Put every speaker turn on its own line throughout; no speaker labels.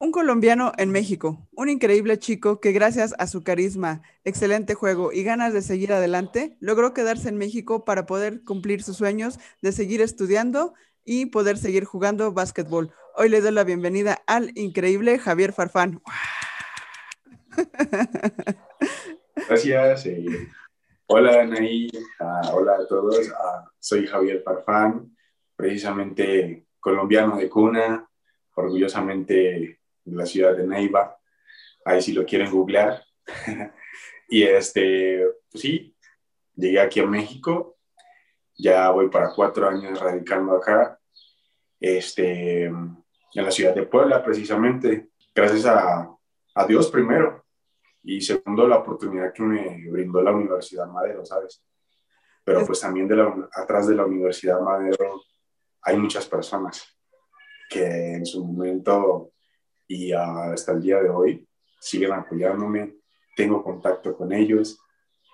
Un colombiano en México, un increíble chico que gracias a su carisma, excelente juego y ganas de seguir adelante, logró quedarse en México para poder cumplir sus sueños de seguir estudiando y poder seguir jugando básquetbol. Hoy le doy la bienvenida al increíble Javier Farfán.
Gracias. Eh, hola, Anaí. Ah, hola a todos. Ah, soy Javier Farfán, precisamente colombiano de cuna, orgullosamente la ciudad de Neiva, ahí si lo quieren googlear. y este, pues sí, llegué aquí a México, ya voy para cuatro años radicando acá, este, en la ciudad de Puebla precisamente, gracias a, a Dios primero, y segundo la oportunidad que me brindó la Universidad Madero, ¿sabes? Pero pues también de la, atrás de la Universidad Madero hay muchas personas que en su momento y hasta el día de hoy siguen apoyándome, tengo contacto con ellos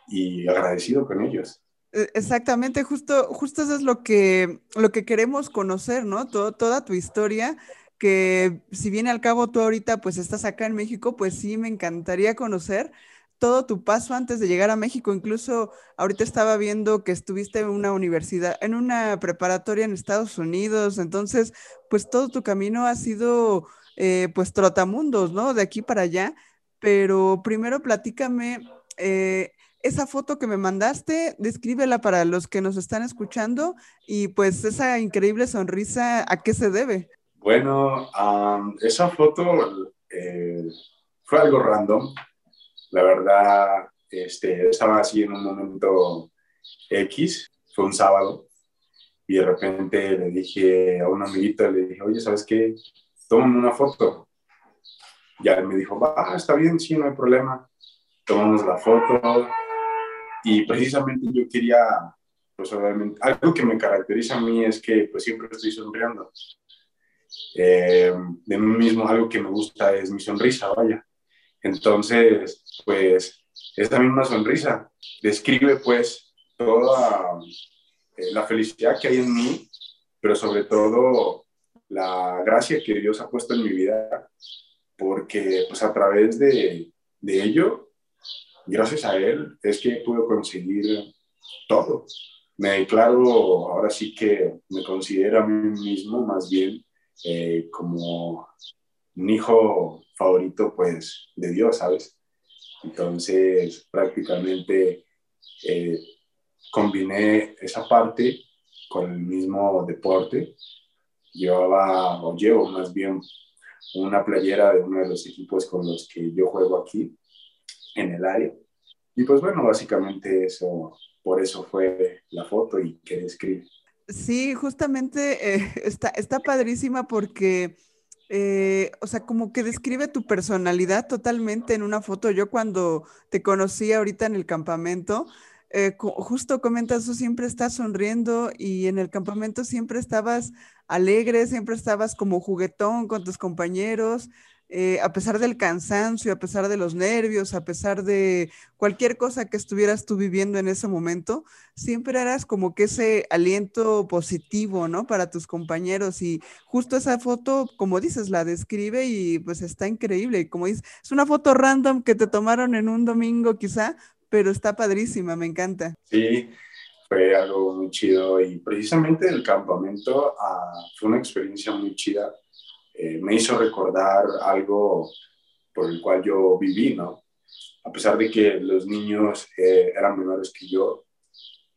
y agradecido con ellos.
E, exactamente, justo, justo eso es lo que, lo que queremos conocer, ¿no? Todo, toda tu historia, que si viene al cabo tú ahorita pues estás acá en México, pues sí, me encantaría conocer todo tu paso antes de llegar a México. Incluso ahorita estaba viendo que estuviste en una universidad, en una preparatoria en Estados Unidos, entonces pues todo tu camino ha sido eh, pues trotamundos, ¿no? De aquí para allá. Pero primero platícame eh, esa foto que me mandaste, descríbela para los que nos están escuchando y pues esa increíble sonrisa, ¿a qué se debe?
Bueno, esa foto eh, fue algo random. La verdad, este, estaba así en un momento X, fue un sábado, y de repente le dije a un amiguito, le dije, oye, ¿sabes qué? Tómame una foto. Ya él me dijo, va, está bien, sí, no hay problema. Tomamos la foto y precisamente yo quería, pues obviamente, algo que me caracteriza a mí es que pues siempre estoy sonriendo. Eh, de mí mismo algo que me gusta es mi sonrisa, vaya. Entonces, pues esta misma sonrisa describe pues toda eh, la felicidad que hay en mí, pero sobre todo la gracia que Dios ha puesto en mi vida, porque pues a través de, de ello, gracias a Él, es que puedo conseguir todo. Me declaro, ahora sí que me considero a mí mismo más bien eh, como un hijo favorito pues de Dios, ¿sabes? Entonces prácticamente eh, combiné esa parte con el mismo deporte llevaba, o llevo más bien, una playera de uno de los equipos con los que yo juego aquí en el área. Y pues bueno, básicamente eso, por eso fue la foto y que describe.
Sí, justamente eh, está, está padrísima porque, eh, o sea, como que describe tu personalidad totalmente en una foto. Yo cuando te conocí ahorita en el campamento, eh, justo comentas, tú siempre estás sonriendo y en el campamento siempre estabas alegre, siempre estabas como juguetón con tus compañeros, eh, a pesar del cansancio, a pesar de los nervios, a pesar de cualquier cosa que estuvieras tú viviendo en ese momento, siempre eras como que ese aliento positivo, ¿no? Para tus compañeros y justo esa foto, como dices, la describe y pues está increíble. Como dices, es una foto random que te tomaron en un domingo quizá, pero está padrísima, me encanta.
Sí, fue algo muy chido y precisamente el campamento ah, fue una experiencia muy chida. Eh, me hizo recordar algo por el cual yo viví, ¿no? A pesar de que los niños eh, eran menores que yo,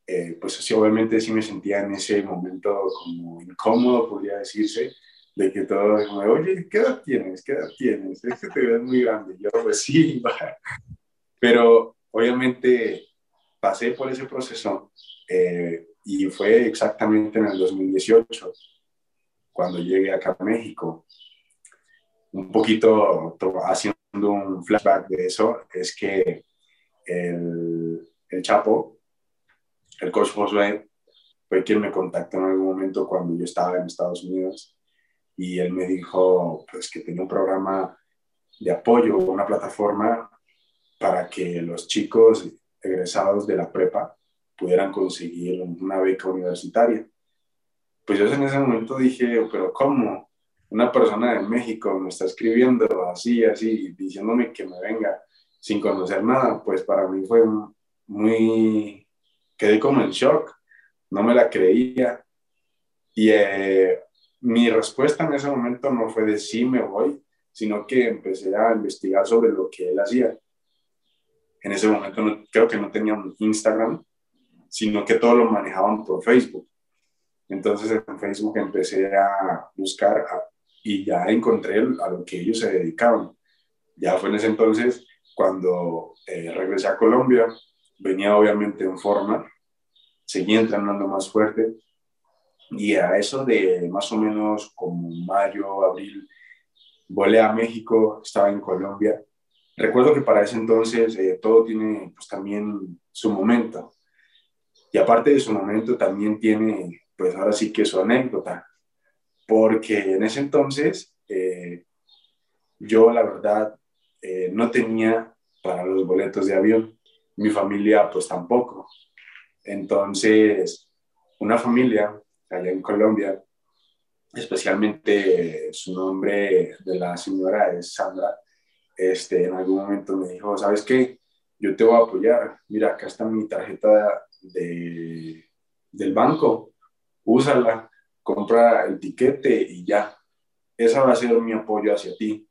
eh, pues sí, obviamente sí me sentía en ese momento como incómodo, podría decirse, de que todo me oye, ¿qué edad tienes? ¿Qué edad tienes? Es que te ves muy grande. Yo, pues sí, pero obviamente pasé por ese proceso eh, y fue exactamente en el 2018 cuando llegué acá a México. Un poquito haciendo un flashback de eso, es que el, el Chapo, el coach Josué, fue quien me contactó en algún momento cuando yo estaba en Estados Unidos y él me dijo pues, que tenía un programa de apoyo, una plataforma para que los chicos egresados de la prepa pudieran conseguir una beca universitaria. Pues yo en ese momento dije, pero ¿cómo? una persona de México me está escribiendo así, así, diciéndome que me venga sin conocer nada, pues para mí fue muy, quedé como en shock, no me la creía. Y eh, mi respuesta en ese momento no fue de sí me voy, sino que empecé a investigar sobre lo que él hacía. En ese momento creo que no tenían Instagram, sino que todo lo manejaban por Facebook. Entonces en Facebook empecé a buscar y ya encontré a lo que ellos se dedicaban. Ya fue en ese entonces cuando eh, regresé a Colombia, venía obviamente en forma, seguía entrenando más fuerte y a eso de más o menos como mayo, abril, volé a México, estaba en Colombia. Recuerdo que para ese entonces eh, todo tiene pues también su momento. Y aparte de su momento también tiene pues ahora sí que su anécdota. Porque en ese entonces eh, yo la verdad eh, no tenía para los boletos de avión. Mi familia pues tampoco. Entonces, una familia allá en Colombia, especialmente su nombre de la señora es Sandra, este, en algún momento me dijo, ¿sabes qué? Yo te voy a apoyar. Mira, acá está mi tarjeta de, del banco. Úsala, compra el tiquete y ya. Esa va a ser mi apoyo hacia ti.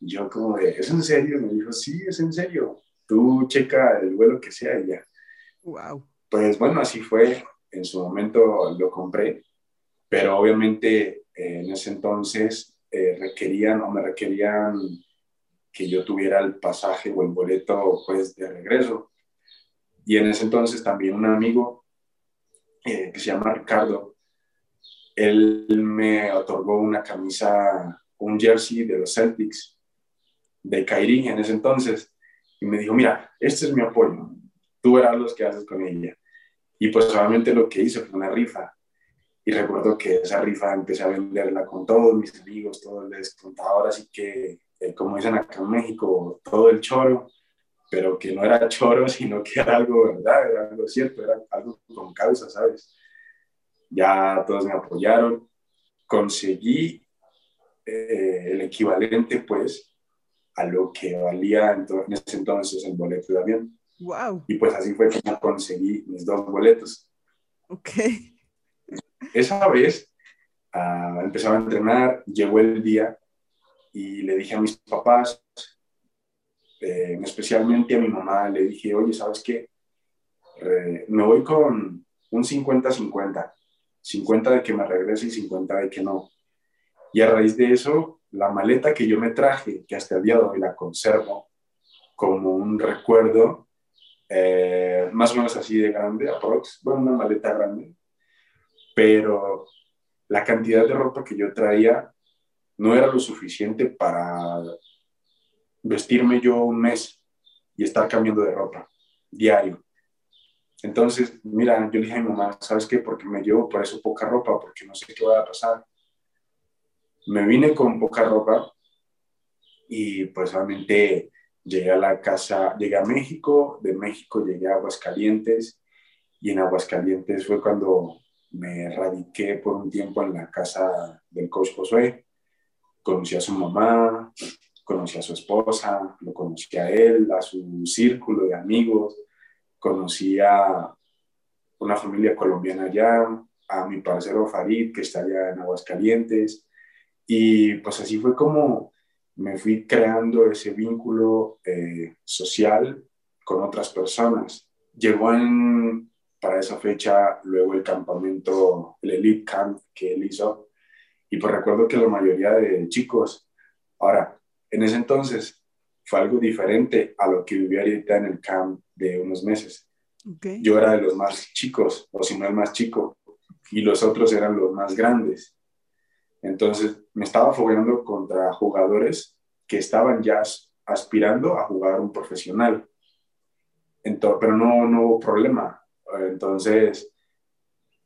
Y yo como de, ¿es en serio? Me dijo, sí, es en serio. Tú checa el vuelo que sea y ya.
Wow.
Pues bueno, así fue en su momento lo compré, pero obviamente eh, en ese entonces eh, requerían o me requerían que yo tuviera el pasaje o el boleto pues de regreso. Y en ese entonces también un amigo eh, que se llama Ricardo, él me otorgó una camisa, un jersey de los Celtics de Kairi en ese entonces y me dijo, mira, este es mi apoyo, tú verás lo que haces con ella. Y pues solamente lo que hice fue una rifa. Y recuerdo que esa rifa empecé a venderla con todos mis amigos, todos les contaba ahora sí que, eh, como dicen acá en México, todo el choro, pero que no era choro, sino que era algo verdad, era algo cierto, era algo con causa, ¿sabes? Ya todos me apoyaron, conseguí eh, el equivalente, pues, a lo que valía en ese entonces el boleto de avión.
Wow.
Y pues así fue como conseguí mis dos boletos.
Ok.
Esa vez uh, empezaba a entrenar, llegó el día y le dije a mis papás, eh, especialmente a mi mamá, le dije, oye, ¿sabes qué? me voy con un 50-50. 50 de que me regrese y 50 de que no. Y a raíz de eso, la maleta que yo me traje, que hasta el día de hoy la conservo como un recuerdo, eh, más o menos así de grande, aprox, bueno, una maleta grande, pero la cantidad de ropa que yo traía no era lo suficiente para vestirme yo un mes y estar cambiando de ropa diario. Entonces, mira, yo le dije a mi mamá, ¿sabes qué? Porque me llevo por eso poca ropa, porque no sé qué va a pasar. Me vine con poca ropa y pues realmente Llegué a la casa, llegué a México, de México llegué a Aguascalientes y en Aguascalientes fue cuando me radiqué por un tiempo en la casa del coach Josué. Conocí a su mamá, conocí a su esposa, lo conocí a él, a su círculo de amigos, conocí a una familia colombiana allá, a mi parcero Farid, que está allá en Aguascalientes. Y pues así fue como me fui creando ese vínculo eh, social con otras personas. Llegó en, para esa fecha luego el campamento, el Elite Camp que él hizo, y pues recuerdo que la mayoría de chicos, ahora, en ese entonces fue algo diferente a lo que viví ahorita en el camp de unos meses. Yo era de los más chicos, o si no el más chico, y los otros eran los más grandes. Entonces me estaba fogueando contra jugadores que estaban ya aspirando a jugar un profesional. Entonces, pero no, no hubo problema. Entonces,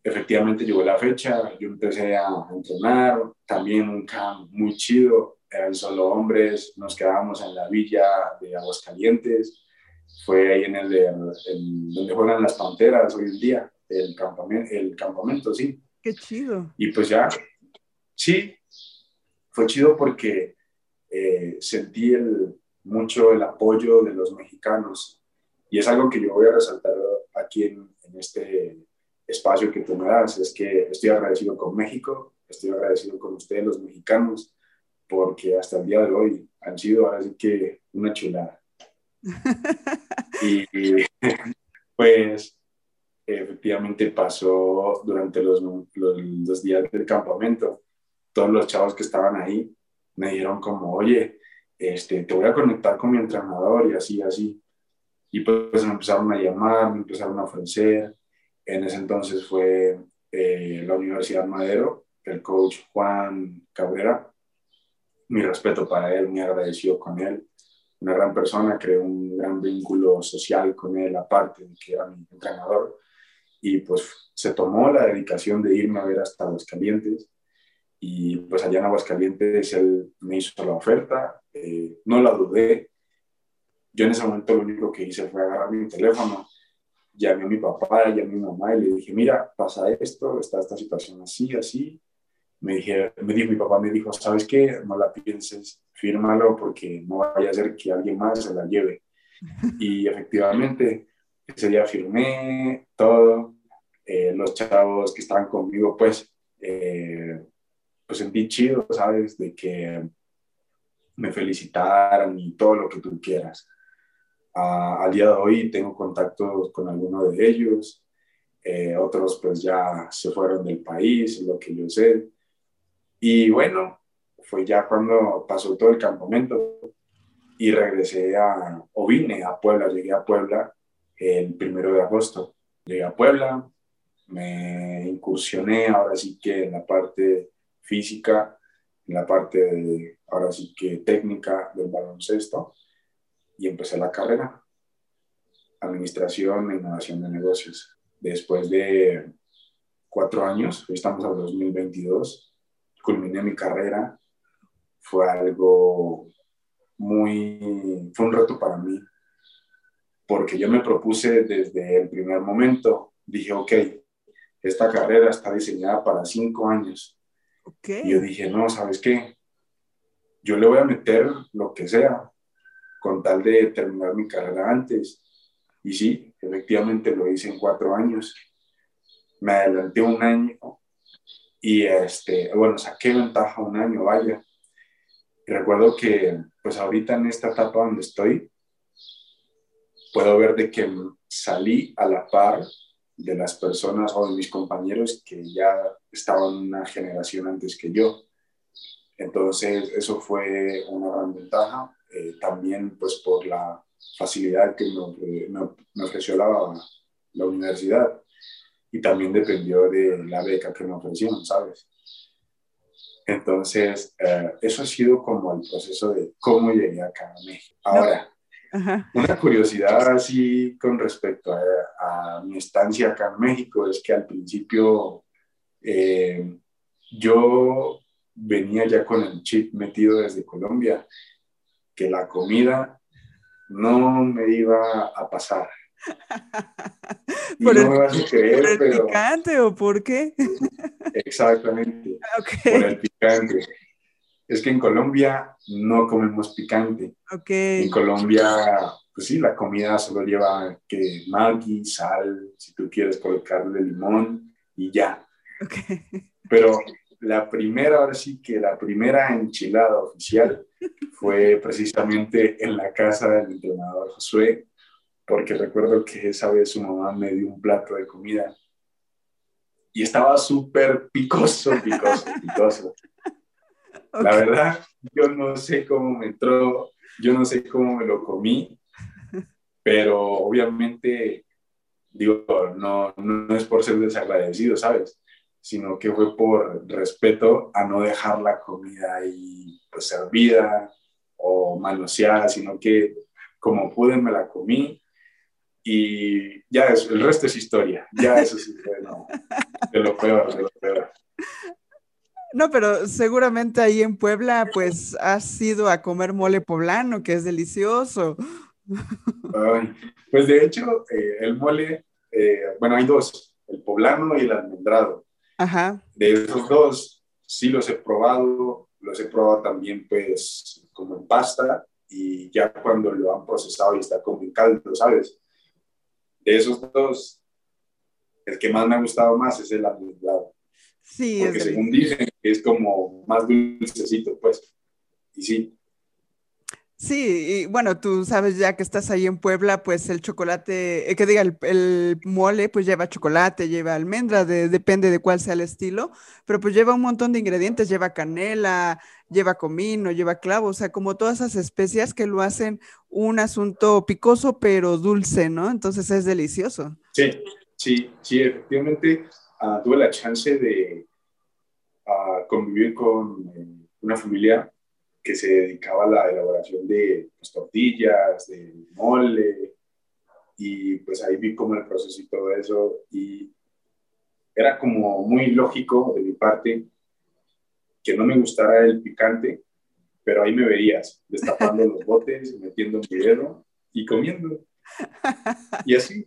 efectivamente llegó la fecha, yo empecé a entrenar, también un camp muy chido, eran solo hombres, nos quedábamos en la villa de Aguascalientes, fue ahí en el, donde juegan las Panteras hoy en día, el campamento, el campamento, sí.
Qué chido.
Y pues ya, sí, fue chido porque eh, sentí el, mucho el apoyo de los mexicanos y es algo que yo voy a resaltar aquí en, en este espacio que tú me das, es que estoy agradecido con México, estoy agradecido con ustedes los mexicanos, porque hasta el día de hoy han sido ahora sí que una chulada. y pues efectivamente pasó durante los, los, días del campamento, todos los chavos que estaban ahí me dijeron como, oye, este, te voy a conectar con mi entrenador y así, así. Y pues me empezaron a llamar, me empezaron a ofrecer. En ese entonces fue eh, la Universidad Madero, el coach Juan Cabrera. Mi respeto para él, muy agradecido con él. Una gran persona, creé un gran vínculo social con él, aparte de que era mi entrenador y pues se tomó la dedicación de irme a ver hasta Aguascalientes y pues allá en Aguascalientes él me hizo la oferta, eh, no la dudé, yo en ese momento lo único que hice fue agarrar mi teléfono, llamé a mi papá, llamé a mi mamá y le dije, mira, pasa esto, está esta situación así, así. Me, dije, me dijo, mi papá me dijo, ¿sabes qué? No la pienses, fírmalo porque no vaya a ser que alguien más se la lleve. Y efectivamente, ese día firmé todo, eh, los chavos que estaban conmigo, pues, eh, pues sentí chido, ¿sabes? De que me felicitaran y todo lo que tú quieras. Al día de hoy tengo contactos con algunos de ellos, eh, otros pues ya se fueron del país, lo que yo sé. Y bueno, fue ya cuando pasó todo el campamento y regresé a, o vine a Puebla, llegué a Puebla el primero de agosto. Llegué a Puebla, me incursioné ahora sí que en la parte física, en la parte de, ahora sí que técnica del baloncesto y empecé la carrera, administración e innovación de negocios. Después de cuatro años, hoy estamos al 2022, culminé mi carrera, fue algo muy, fue un reto para mí, porque yo me propuse desde el primer momento, dije, ok, esta carrera está diseñada para cinco años. Y yo dije, no, ¿sabes qué? Yo le voy a meter lo que sea con tal de terminar mi carrera antes. Y sí, efectivamente lo hice en cuatro años. Me adelanté un año y, este, bueno, saqué ventaja un año, vaya. Y recuerdo que, pues ahorita en esta etapa donde estoy, puedo ver de que salí a la par de las personas o de mis compañeros que ya estaban una generación antes que yo. Entonces, eso fue una gran ventaja. Eh, también, pues, por la facilidad que me, me, ofreció la, la, universidad. Y también dependió de la beca que me ofrecieron, ¿sabes? Entonces, eh, eso ha sido como el proceso de cómo llegué acá a México. Ahora, una curiosidad así con respecto a, mi estancia acá en México es que al principio eh, yo venía ya con el chip metido desde Colombia, que la comida no me iba a pasar.
¿Por no el, me vas a creer, ¿por el picante o por qué?
Exactamente. Por el picante es que en Colombia no comemos picante.
Okay.
En Colombia, pues sí, la comida solo lleva que maggi, sal, si tú quieres colocarle limón y ya.
Okay.
Pero la primera, ahora sí que la primera enchilada oficial fue precisamente en la casa del entrenador Josué, porque recuerdo que esa vez su mamá me dio un plato de comida y estaba súper picoso, picoso, picoso. La verdad, yo no sé cómo me entró, yo no sé cómo me lo comí, pero obviamente, digo, no, no es por ser desagradecido, ¿sabes? Sino que fue por respeto a no dejar la comida ahí pues servida o manoseada, sino que como pude me la comí y ya es, el resto es historia, ya eso sí fue de lo peor, de lo peor.
No, pero seguramente ahí en Puebla, pues has ido a comer mole poblano, que es delicioso.
pues de hecho, eh, el mole, eh, bueno, hay dos, el poblano y el almendrado.
Ajá.
De esos dos, sí los he probado, los he probado también pues como en pasta y ya cuando lo han procesado y está como en caldo, ¿sabes? De esos dos, el que más me ha gustado más es el almendrado.
Sí,
porque según dicen es como más dulcecito, pues. Y sí,
Sí, y bueno, tú sabes ya que estás ahí en Puebla, pues el chocolate, eh, que diga, el, mole, pues lleva chocolate, lleva almendra, depende de cuál sea el estilo, pero pues lleva un montón de ingredientes, lleva canela, lleva comino, lleva clavo, o sea, como todas esas especias que lo hacen un asunto picoso pero dulce, ¿no? Entonces es delicioso.
Sí, sí, sí, efectivamente ah, tuve la chance de ah, convivir con eh, una familia que se dedicaba a la elaboración de pues, tortillas, de mole, y pues ahí vi como el proceso y todo eso, y era como muy lógico de mi parte que no me gustara el picante, pero ahí me verías destapando los botes, metiendo mi dedo y comiendo. Y así,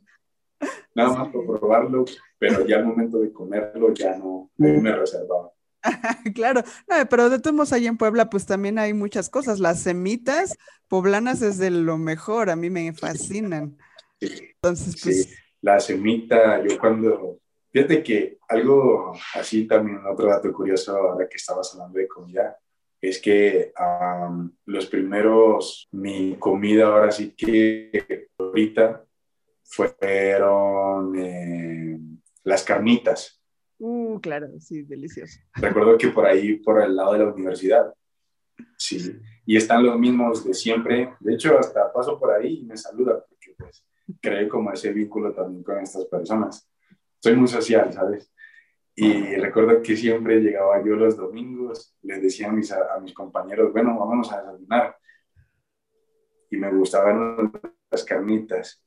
nada más por probarlo, pero ya al momento de comerlo ya no, me reservaba.
claro, pero de todos modos ahí en Puebla pues también hay muchas cosas. Las semitas poblanas es de lo mejor, a mí me fascinan. Entonces, pues...
Sí. La semita, yo cuando... Fíjate que algo así también, otro dato curioso ahora que estabas hablando de comida, es que los primeros, mi comida ahora sí que ahorita fueron eh, las carnitas.
Uh, claro, sí, delicioso.
Recuerdo que por ahí, por el lado de la universidad, sí, y están los mismos de siempre. De hecho, hasta paso por ahí y me saludan, porque pues creé como ese vínculo también con estas personas. Soy muy social, ¿sabes? Y recuerdo que siempre llegaba yo los domingos, les decía a mis, a mis compañeros, bueno, vámonos a desayunar. Y me gustaban las carnitas.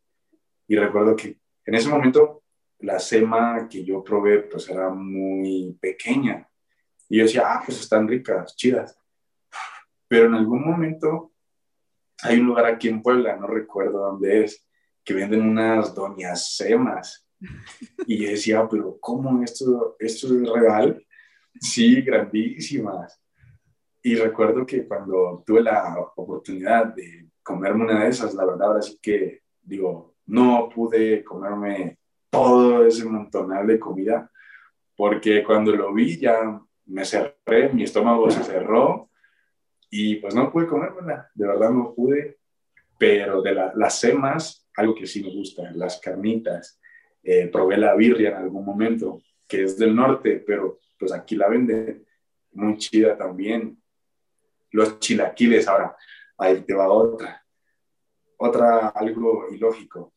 Y recuerdo que en ese momento la sema que yo probé pues era muy pequeña. Y yo decía, ah, pues están ricas, chidas. Pero en algún momento hay un lugar aquí en Puebla, no recuerdo dónde es, que venden unas doñas semas. Y yo decía, pero ¿cómo esto, esto es real? Sí, grandísimas. Y recuerdo que cuando tuve la oportunidad de comerme una de esas, la verdad ahora sí que digo, no pude comerme todo ese montonal de comida, porque cuando lo vi ya me cerré, mi estómago se cerró y pues no pude comérmela, de verdad no pude, pero de las semas, algo que sí me gusta, las carnitas, eh, probé la birria en algún momento, que es del norte, pero pues aquí la venden muy chida también. Los chilaquiles, ahora, ahí te va otra, otra algo ilógico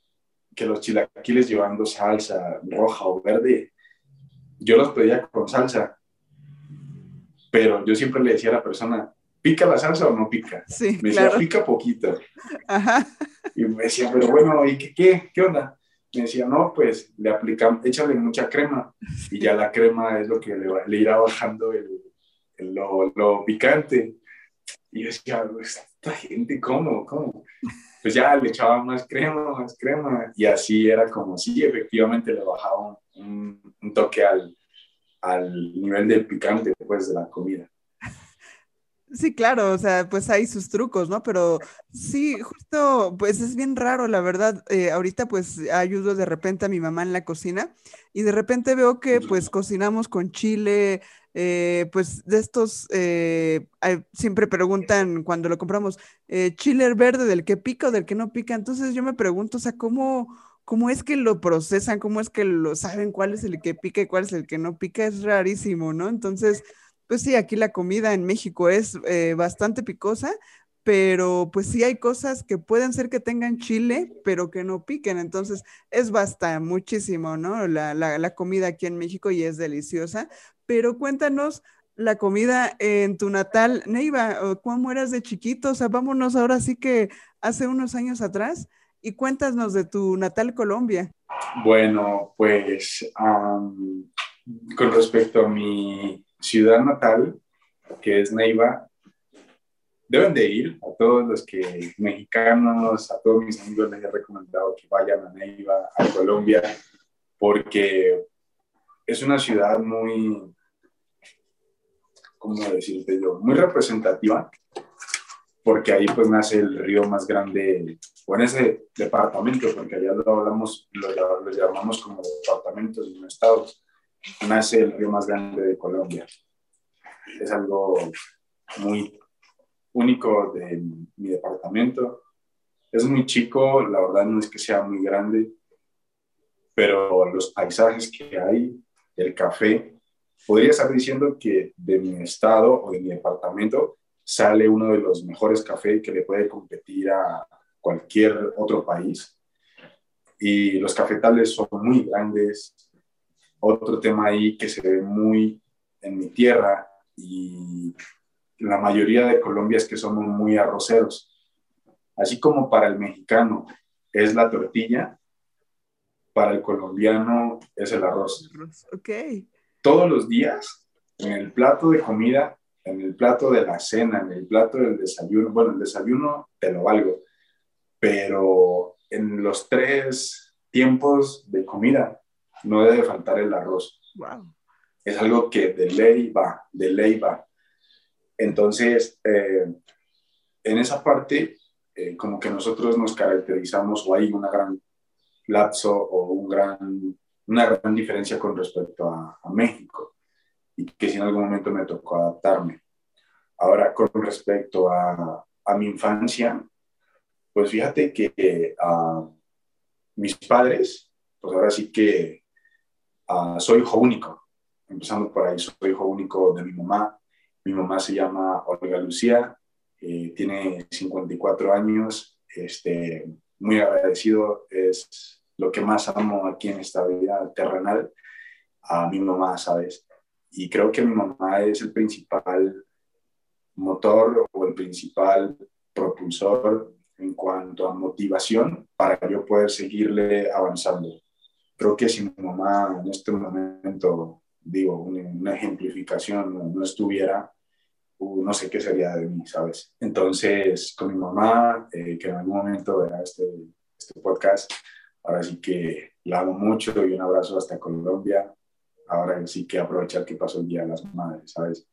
que los chilaquiles llevando salsa roja o verde, yo los pedía con salsa, pero yo siempre le decía a la persona, ¿pica la salsa o no pica?
Sí,
me decía, pica poquito. Y me decía, pero bueno, ¿y qué, qué, qué onda? Me decía, no, pues le aplicamos, échale mucha crema y ya la crema es lo que le, le irá bajando el, lo, lo, picante. Y yo decía, esta gente, ¿cómo? ¿Cómo? pues ya le echaba más crema, más crema, y así era como si efectivamente le bajaba un, un, toque al, al nivel del picante, pues, de la comida.
Sí, claro, o sea, pues hay sus trucos, ¿no? Pero sí, justo, pues es bien raro, la verdad. Eh, ahorita pues ayudo de repente a mi mamá en la cocina y de repente veo que pues cocinamos con chile, eh, pues de estos, eh, siempre preguntan cuando lo compramos, eh, chile verde del que pica o del que no pica. Entonces yo me pregunto, o sea, ¿cómo, ¿cómo es que lo procesan? ¿Cómo es que lo saben cuál es el que pica y cuál es el que no pica? Es rarísimo, ¿no? Entonces, pues sí, aquí la comida en México es bastante picosa, pero pues sí hay cosas que pueden ser que tengan chile, pero que no piquen. Entonces es basta muchísimo, ¿no? La, la, comida aquí en México y es deliciosa, pero cuéntanos la comida en tu natal, Neiva, ¿cómo eras de chiquito? O sea, vámonos ahora sí que hace unos años atrás y cuéntanos de tu natal Colombia.
Bueno, pues con respecto a mi ciudad natal, que es Neiva, deben de ir a todos los que mexicanos, a todos mis amigos les he recomendado que vayan a Neiva, a Colombia, porque es una ciudad muy ¿cómo decirte yo? Muy representativa, porque ahí pues nace el río más grande, o en ese departamento, porque allá lo hablamos, lo, lo llamamos como departamentos y no estados, nace el río más grande de Colombia. Es algo muy único de mi departamento. Es muy chico, la verdad no es que sea muy grande, pero los paisajes que hay, el café, podría estar diciendo que de mi estado o de mi departamento sale uno de los mejores cafés que le puede competir a cualquier otro país. Y los cafetales son muy grandes. Otro tema ahí que se ve muy en mi tierra y la mayoría de Colombia es que somos muy arroceros. Así como para el mexicano es la tortilla, para el colombiano es el arroz.
Ok.
Todos los días, en el plato de comida, en el plato de la cena, en el plato del desayuno, bueno, el desayuno te lo valgo, pero en los tres tiempos de comida no debe faltar el arroz.
Wow.
Es algo que de ley va, de ley va. Entonces, eh, en esa parte, eh, como que nosotros nos caracterizamos o hay una gran lapso o un gran, una gran diferencia con respecto a, México y que si en algún momento me tocó adaptarme. Ahora, con respecto a, a mi infancia, pues fíjate que a mis padres, pues ahora sí que soy hijo único, empezando por ahí, soy hijo único de mi mamá. Mi mamá se llama Olga Lucía, eh, tiene 54 años, este, muy agradecido, es lo que más amo aquí en esta vida terrenal, a mi mamá, ¿sabes? Y creo que mi mamá es el principal motor o el principal propulsor en cuanto a motivación para yo poder seguirle avanzando. Creo que si mi mamá en este momento, digo, una, ejemplificación no, estuviera, uh, no sé qué sería de mí, ¿sabes? Entonces, con mi mamá, eh, que en algún momento verá este, este podcast, Ahora sí que la amo mucho y un abrazo hasta Colombia. Ahora sí que aprovechar que pasó el Día de las Madres, ¿sabes?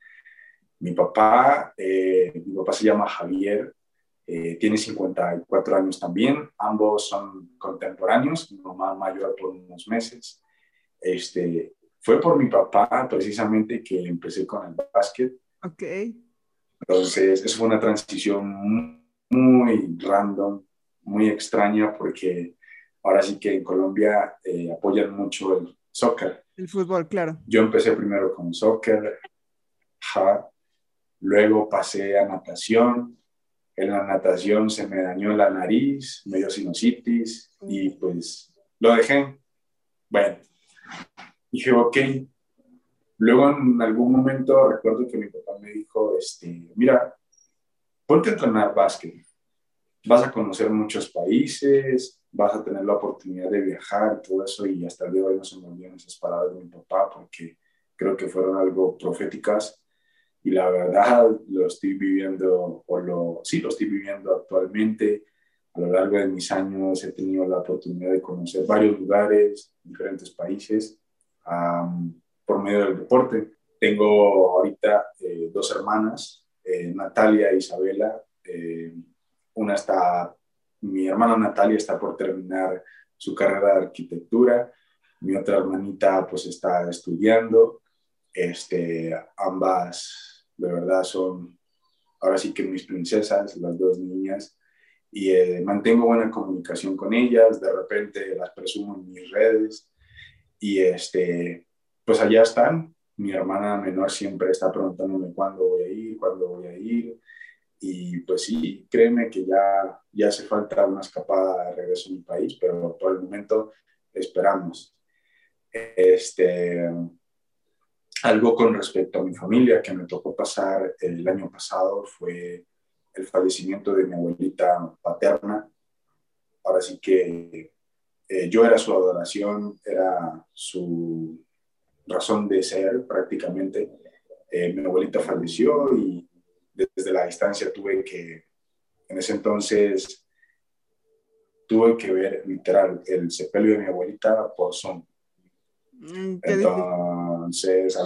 Mi papá, eh, mi papá se llama Javier, eh, tiene 54 años también, ambos son contemporáneos, mi mamá mayor por unos meses. Este, fue por mi papá precisamente que empecé con el básquet.
Ok.
Entonces, eso fue una transición muy random, muy extraña porque ahora sí que en Colombia eh, apoyan mucho el soccer.
El fútbol, claro.
Yo empecé primero con soccer, luego pasé a natación. En la natación se me dañó la nariz, me dio sinusitis y pues lo dejé. Bueno, dije, ok. Luego en algún momento recuerdo que mi papá me dijo, este, mira, ponte a entrenar básquet. Vas a conocer muchos países, vas a tener la oportunidad de viajar todo eso, y hasta el día de hoy no se me olvidan esas palabras de mi papá, porque creo que fueron algo proféticas, y la verdad lo estoy viviendo, o lo, sí, lo estoy viviendo actualmente. A lo largo de mis años he tenido la oportunidad de conocer varios lugares, diferentes países, por medio del deporte. Tengo ahorita eh, dos hermanas, eh, Natalia e Isabela. Eh, una está mi hermana Natalia está por terminar su carrera de arquitectura, mi otra hermanita pues está estudiando, este, ambas de verdad son ahora sí que mis princesas, las dos niñas, y eh, mantengo buena comunicación con ellas, de repente las presumo en mis redes, y este, pues allá están, mi hermana menor siempre está preguntándome cuándo voy a ir, cuándo voy a ir, y pues sí, créeme que ya, ya hace falta una escapada de regreso a mi país, pero por el momento esperamos. Este, algo con respecto a mi familia que me tocó pasar el año pasado fue el fallecimiento de mi abuelita paterna. Ahora sí que eh, yo era su adoración, era su razón de ser prácticamente. Eh, mi abuelita falleció y desde la distancia tuve que, en ese entonces, tuve que ver literal el sepelio de mi abuelita por Zoom. Mm, entonces,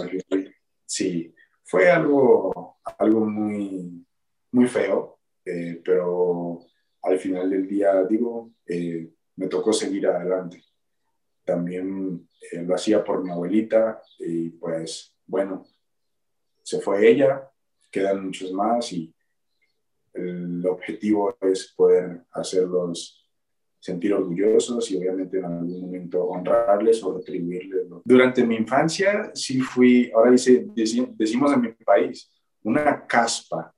sí, fue algo, algo muy, muy feo, eh, pero al final del día, digo, eh, me tocó seguir adelante. También eh, lo hacía por mi abuelita y pues bueno, se fue ella, quedan muchos más y el objetivo es poder hacerlos sentir orgullosos y obviamente en algún momento honrarles o retribuirles. Durante mi infancia sí fui, ahora dice, decimos en mi país, una caspa.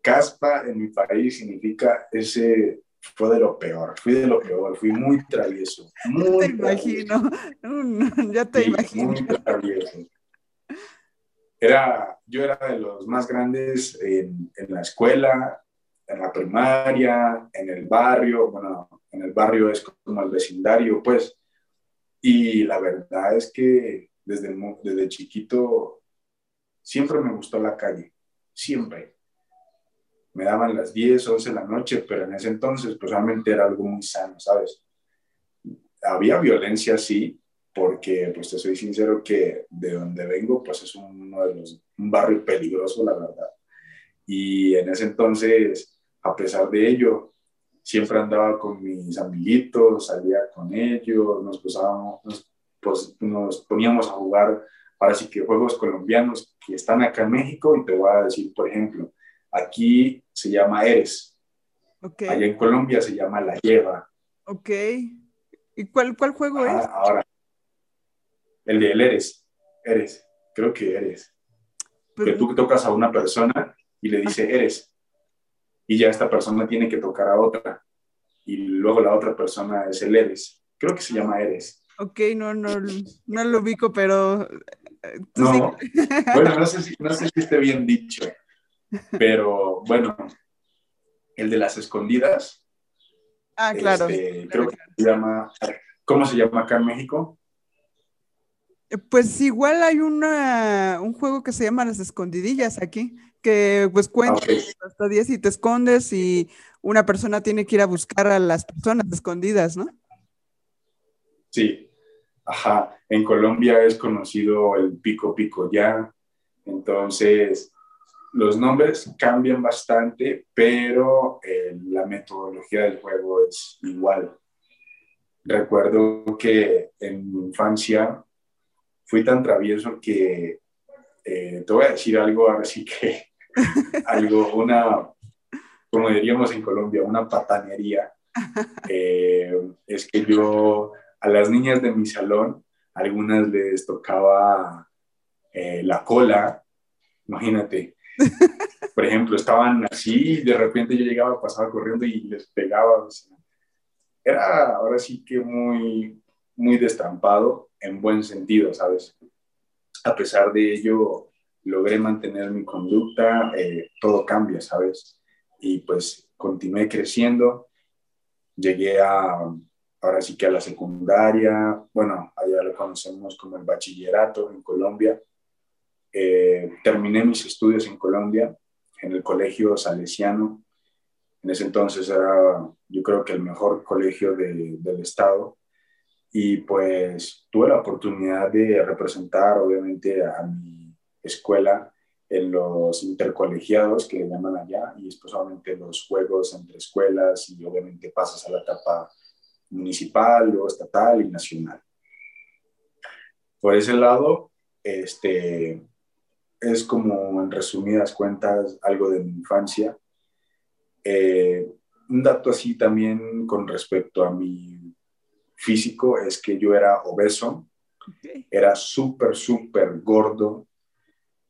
Caspa en mi país significa ese, fue de lo peor, fui de lo peor, fui muy travieso. Muy
te imagino, ya te imagino.
Muy travieso. Era, yo era de los más grandes en, la escuela, en la primaria, en el barrio, bueno, en el barrio es como el vecindario, pues. Y la verdad es que desde, desde chiquito siempre me gustó la calle, siempre. Me daban las 10, 11 de la noche, pero en ese entonces, pues realmente era algo muy sano, ¿sabes? Había violencia, sí, porque, pues te soy sincero que de donde vengo, pues es uno de los, un barrio peligroso, la verdad. Y en ese entonces, a pesar de ello, siempre andaba con mis amiguitos, salía con ellos, nos, posábamos, nos, nos poníamos a jugar, ahora sí que juegos colombianos que están acá en México, y te voy a decir, por ejemplo, aquí se llama Eres, okay. allá en Colombia se llama La Lleva.
Ok. ¿Y cuál, cuál juego es?
Ahora, el de el Eres, Eres, creo que Eres. Que tú tocas a una persona y le dice Eres y ya esta persona tiene que tocar a otra y luego la otra persona es el Eres. Creo que se llama Eres.
Ok, no, no, no lo ubico, pero...
Eh, no, bueno, no sé, si, no sé si esté bien dicho, pero bueno, el de las escondidas.
Ah, claro.
Este, creo que se llama, ¿cómo se llama acá en México?
Eh, pues igual hay una, un juego que se llama Las Escondidillas aquí que pues cuentas hasta 10 y te escondes y una persona tiene que ir a buscar a las personas escondidas, ¿no?
Sí, ajá. En Colombia es conocido el pico pico ya. Entonces, los nombres cambian bastante, pero eh, la metodología del juego es igual. Recuerdo que en mi infancia fui tan travieso que eh, te voy a decir algo ahora sí que algo, una, como diríamos en Colombia, una patanería. Eh, es que yo a las niñas de mi salón, algunas les tocaba eh, la cola, imagínate. Por ejemplo, estaban así y de repente yo llegaba, pasaba corriendo y les pegaba. Era ahora sí que muy, muy destampado en buen sentido, ¿sabes? A pesar de ello, logré mantener mi conducta, eh, todo cambia, ¿sabes? Y pues continué creciendo, llegué a, ahora sí que a la secundaria, bueno, allá lo conocemos como el bachillerato en Colombia. Eh, terminé mis estudios en Colombia, en el colegio salesiano. En ese entonces era, yo creo que el mejor colegio de, del estado. Y pues tuve la oportunidad de representar, obviamente, a mi escuela en los intercolegiados que le llaman allá y especialmente los juegos entre escuelas y obviamente pasas a la etapa municipal, luego estatal y nacional. Por ese lado, este, es como en resumidas cuentas algo de mi infancia. Eh, un dato así también con respecto a mi físico es que yo era obeso, era súper, súper gordo,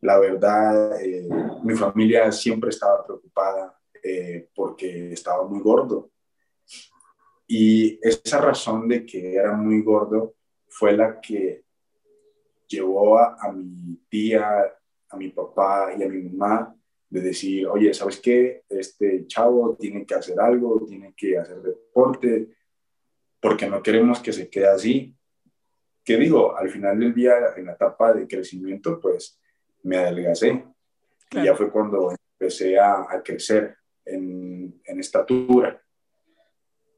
la verdad, eh, mi familia siempre estaba preocupada eh, porque estaba muy gordo. Y esa razón de que era muy gordo fue la que llevó a, mi tía, a mi papá y a mi mamá de decir, oye, ¿sabes qué? Este chavo tiene que hacer algo, tiene que hacer deporte, porque no queremos que se quede así. Que digo, al final del día, en la etapa de crecimiento, pues me adelgacé. Y ya fue cuando empecé a, crecer en, estatura.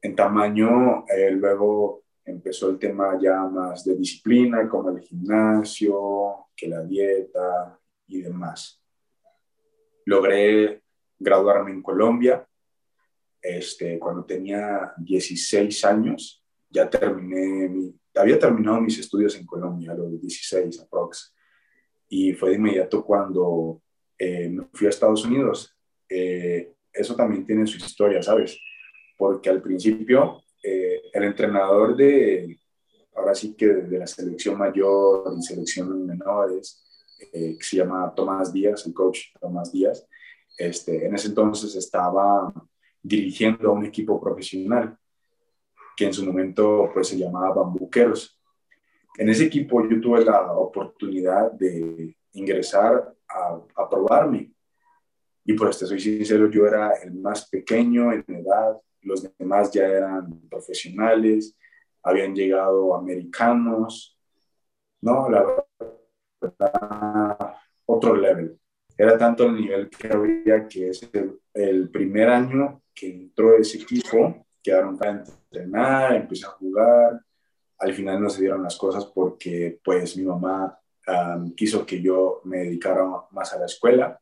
En tamaño, eh, luego empezó el tema ya más de disciplina, como el gimnasio, que la dieta y demás. Logré graduarme en Colombia. Este, cuando tenía 16 años, ya terminé, mi, había terminado mis estudios en Colombia a los 16 aprox. Y fue de inmediato cuando eh, me fui a Estados Unidos. Eh, eso también tiene su historia, ¿sabes? Porque al principio eh, el entrenador de, ahora sí que de la selección mayor y selección menores, que se llama Tomás Díaz, el coach Tomás Díaz, este, en ese entonces estaba dirigiendo a un equipo profesional que en su momento pues se llamaba Bambuqueros. En ese equipo yo tuve la oportunidad de ingresar a, a probarme. Y por este soy sincero, yo era el más pequeño en edad, los demás ya eran profesionales, habían llegado americanos, ¿no? La verdad, otro level. Era tanto el nivel que había que es el, primer año que entró ese equipo, quedaron para entrenar, empecé a jugar. Al final no se dieron las cosas porque pues mi mamá quiso que yo me dedicara más a la escuela.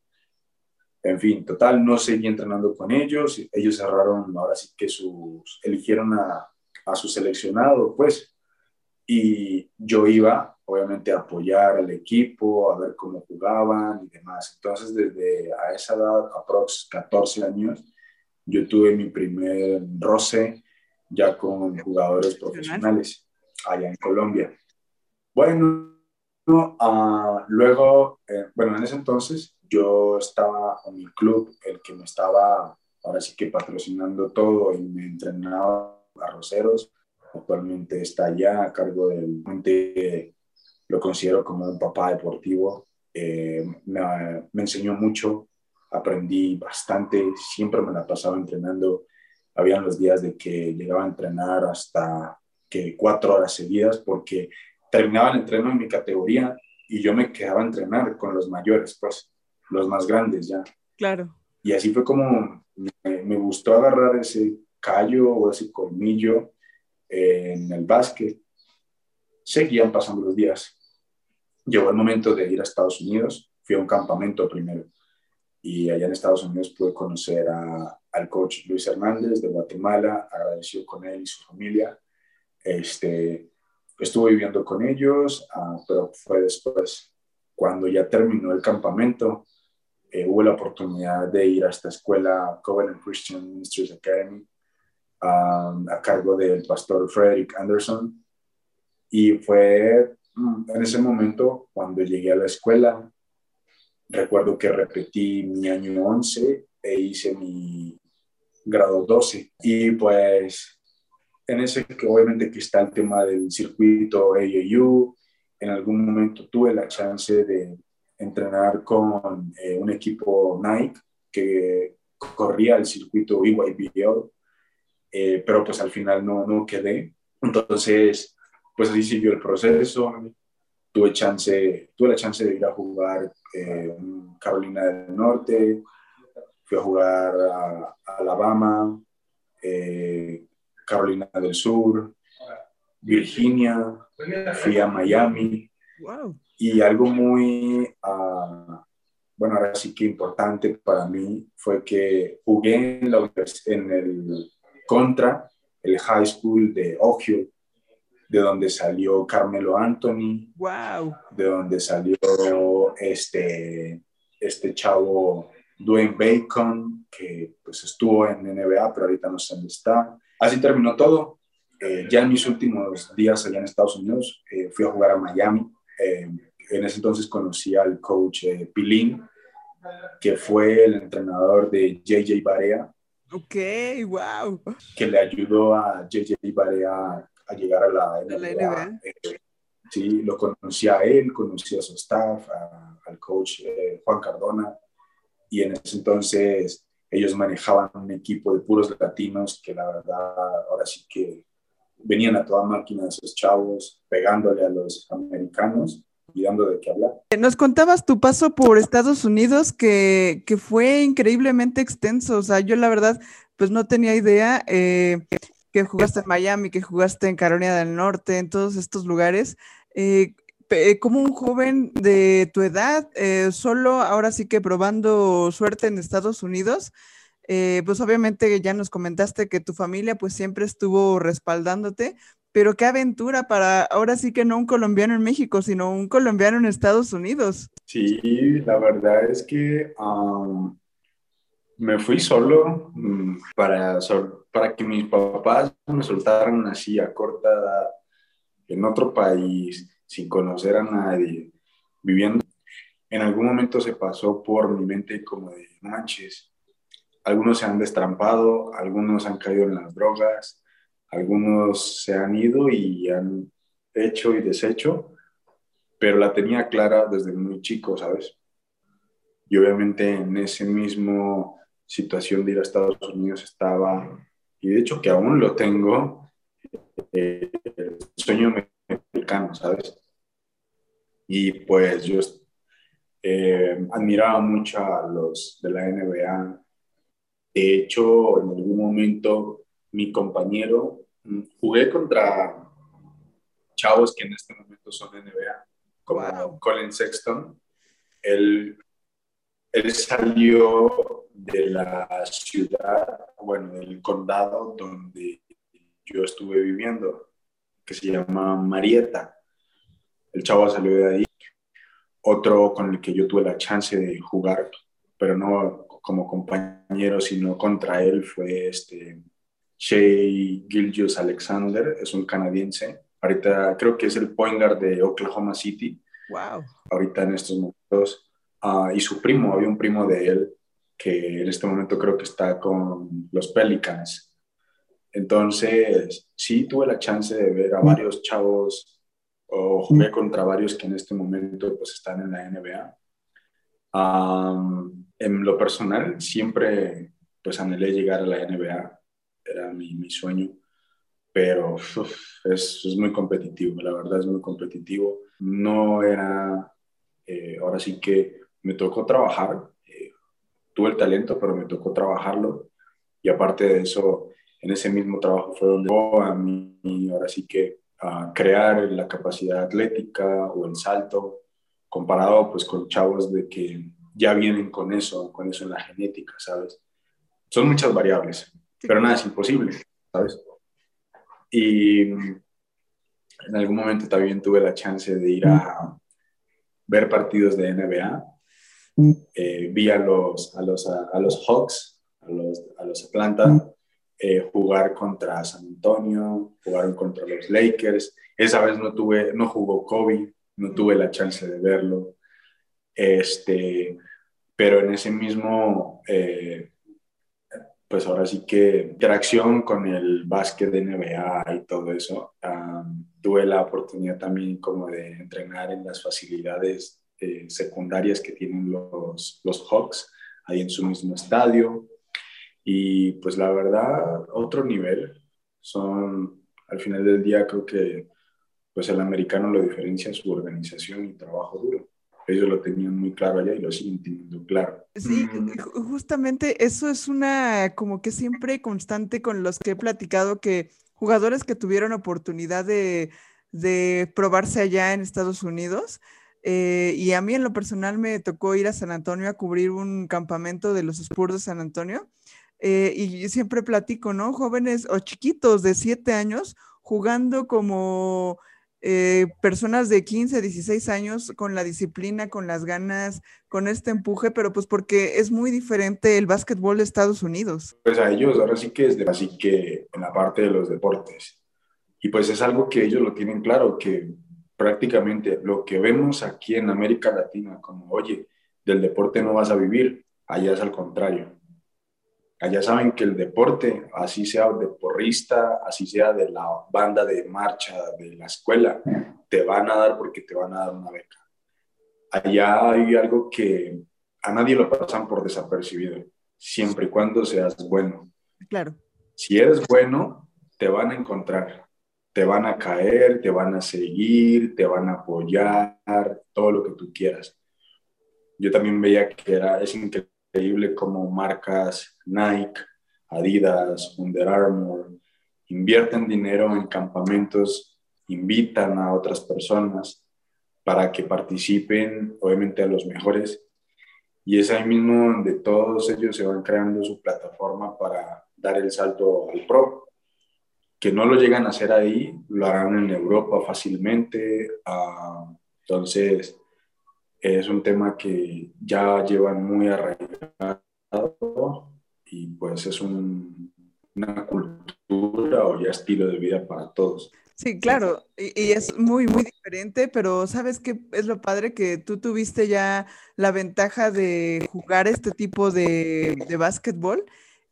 En fin, total, no seguí entrenando con ellos. Ellos cerraron, ahora sí que sus, eligieron a, a su seleccionado, pues. Y yo iba, obviamente, a apoyar al equipo, a ver cómo jugaban y demás. Entonces, desde a esa edad, aprox 14 años, yo tuve mi primer roce ya con jugadores profesionales allá en Colombia. Bueno, Uh, luego, eh, bueno, en ese entonces yo estaba en mi club, el que me estaba ahora sí que patrocinando todo y me entrenaba a Roseros. Actualmente está allá a cargo del lo considero como un papá deportivo. Eh, me, me, enseñó mucho, aprendí bastante, siempre me la pasaba entrenando. Habían los días de que llegaba a entrenar hasta que cuatro horas seguidas porque terminaba el entreno en mi categoría y yo me quedaba a entrenar con los mayores, pues, los más grandes ya.
Claro.
Y así fue como me, gustó agarrar ese callo o ese colmillo en el básquet. Seguían pasando los días. Llegó el momento de ir a Estados Unidos. Fui a un campamento primero. Y allá en Estados Unidos pude conocer a, al coach Luis Hernández de Guatemala. Agradecido con él y su familia. Este, estuve viviendo con ellos, ah, pero fue después, cuando ya terminó el campamento, eh, hubo la oportunidad de ir a esta escuela, Covenant Christian Ministries Academy, a cargo del pastor Frederick Anderson. Y fue mm, en ese momento, cuando llegué a la escuela, recuerdo que repetí mi año 11 e hice mi grado 12. Y pues en ese que obviamente que está el tema del circuito AAU. En algún momento tuve la chance de entrenar con eh, un equipo Nike que corría el circuito EYBL, eh, pero pues al final no, no quedé. Entonces, pues así siguió el proceso. Tuve, chance, tuve la chance de ir a jugar eh, en Carolina del Norte, fui a jugar a, a Alabama, eh, Carolina del Sur, Virginia, fui a Miami. Y algo muy, uh, bueno, ahora sí que importante para mí fue que jugué en, la, en el contra el high school de Ohio, de donde salió Carmelo Anthony,
wow.
de donde salió este, este chavo Dwayne Bacon, que pues estuvo en NBA, pero ahorita no sé dónde está. Así terminó todo. Eh, ya en mis últimos días allá en Estados Unidos eh, fui a jugar a Miami. Eh, en ese entonces conocí al coach Pilín, que fue el entrenador de JJ Barea.
Ok, wow.
Que le ayudó a JJ Barea a llegar a la NBA. sí, lo conocí a él, conocí a su staff, al coach Juan Cardona. Y en ese entonces ellos manejaban un equipo de puros latinos que la verdad ahora sí que venían a toda máquina esos chavos, pegándole a los americanos y dando de qué hablar.
Nos contabas tu paso por Estados Unidos que, que fue increíblemente extenso. O sea, yo la verdad, pues no tenía idea eh, que jugaste en Miami, que jugaste en Carolina del Norte, en todos estos lugares. Eh, como un joven de tu edad, eh, solo ahora sí que probando suerte en Estados Unidos, eh, pues obviamente ya nos comentaste que tu familia pues siempre estuvo respaldándote, pero qué aventura para ahora sí que no un colombiano en México, sino un colombiano en Estados Unidos.
Sí, la verdad es que me fui solo mm, para, para que mis papás me soltaran así a corta edad en otro país, sin conocer a nadie, viviendo. En algún momento se pasó por mi mente como de manches. Algunos se han destrampado, algunos han caído en las drogas, algunos se han ido y han hecho y deshecho, pero la tenía clara desde muy chico, ¿sabes? Y obviamente en ese mismo situación de ir a Estados Unidos estaba, y de hecho que aún lo tengo, eh, el sueño americano, ¿sabes? Y pues yo eh, admiraba mucho a los de la NBA. De hecho, en algún momento mi compañero, mm, jugué contra chavos que en este momento son NBA, como Colin Sexton. Él, él salió de la ciudad, bueno, del condado donde yo estuve viviendo, que se llama Marietta. El chavo salió de ahí. Otro con el que yo tuve la chance de jugar, pero no como compañero, sino contra él, fue este Shea Gilgius Alexander, es un canadiense. Ahorita creo que es el point guard de Oklahoma City.
Wow.
Ahorita en estos momentos. Ah, y su primo, había un primo de él que en este momento creo que está con los Pelicans. Entonces, sí tuve la chance de ver a varios chavos o jugué contra varios que en este momento pues están en la NBA. en lo personal, siempre pues anhelé llegar a la NBA, era mi, mi sueño, pero es, es, muy competitivo, la verdad es muy competitivo. No era, eh, ahora sí que me tocó trabajar, tuve el talento, pero me tocó trabajarlo. Y aparte de eso, en ese mismo trabajo fue donde a mí, ahora sí que a crear la capacidad atlética o el salto, comparado pues con chavos de que ya vienen con eso, con eso en la genética, ¿sabes? Son muchas variables, pero nada es imposible, ¿sabes? Y en algún momento también tuve la chance de ir a ver partidos de NBA eh, vi a los, a los, a, los Hawks, a los, a los Atlanta, eh, jugar contra San Antonio, jugaron contra los Lakers. Esa vez no, tuve, no jugó Kobe, no tuve la chance de verlo. Este, pero en ese mismo, eh, pues ahora sí que interacción con el básquet de NBA y todo eso, tuve la oportunidad también como de entrenar en las facilidades eh, secundarias que tienen los, los Hawks ahí en su mismo estadio. Y pues la verdad, otro nivel. Son, al final del día, creo que pues el americano lo diferencia su organización y trabajo duro. Ellos lo tenían muy claro allá y lo siguen teniendo claro.
Sí, justamente eso es una como que siempre constante con los que he platicado que jugadores que tuvieron oportunidad de, de probarse allá en Estados Unidos, eh, y a mí en lo personal me tocó ir a San Antonio a cubrir un campamento de los Spurs de San Antonio. Eh, y siempre platico, ¿no? Jóvenes o chiquitos de 7 años jugando como eh, personas de 15, 16 años con la disciplina, con las ganas, con este empuje, pero pues porque es muy diferente el básquetbol de Estados Unidos.
Pues a ellos ahora sí que es de, así que en la parte de los deportes. Y pues es algo que ellos lo tienen claro, que prácticamente lo que vemos aquí en América Latina, como, oye, del deporte no vas a vivir, allá es al contrario. Allá saben que el deporte, así sea de porrista, así sea de la banda de marcha de la escuela, te van a dar porque te van a dar una beca. Allá hay algo que a nadie lo pasan por desapercibido, siempre y cuando seas bueno.
Claro.
Si eres bueno, te van a encontrar te van a caer, te van a seguir, te van a apoyar, todo lo que tú quieras. Yo también veía que era, es increíble como marcas Nike, Adidas, Under Armour, invierten dinero en campamentos, invitan a otras personas para que participen, obviamente, a los mejores. Y es ahí mismo donde todos ellos se van creando su plataforma para dar el salto al pro. Que no lo llegan a hacer ahí, lo harán en Europa fácilmente. Uh, entonces, es un tema que ya llevan muy arraigado y pues es un, una cultura o ya estilo de vida para todos.
Sí, claro, y, es muy, muy diferente, pero ¿sabes qué es lo padre? Que tú tuviste ya la ventaja de jugar este tipo de, de básquetbol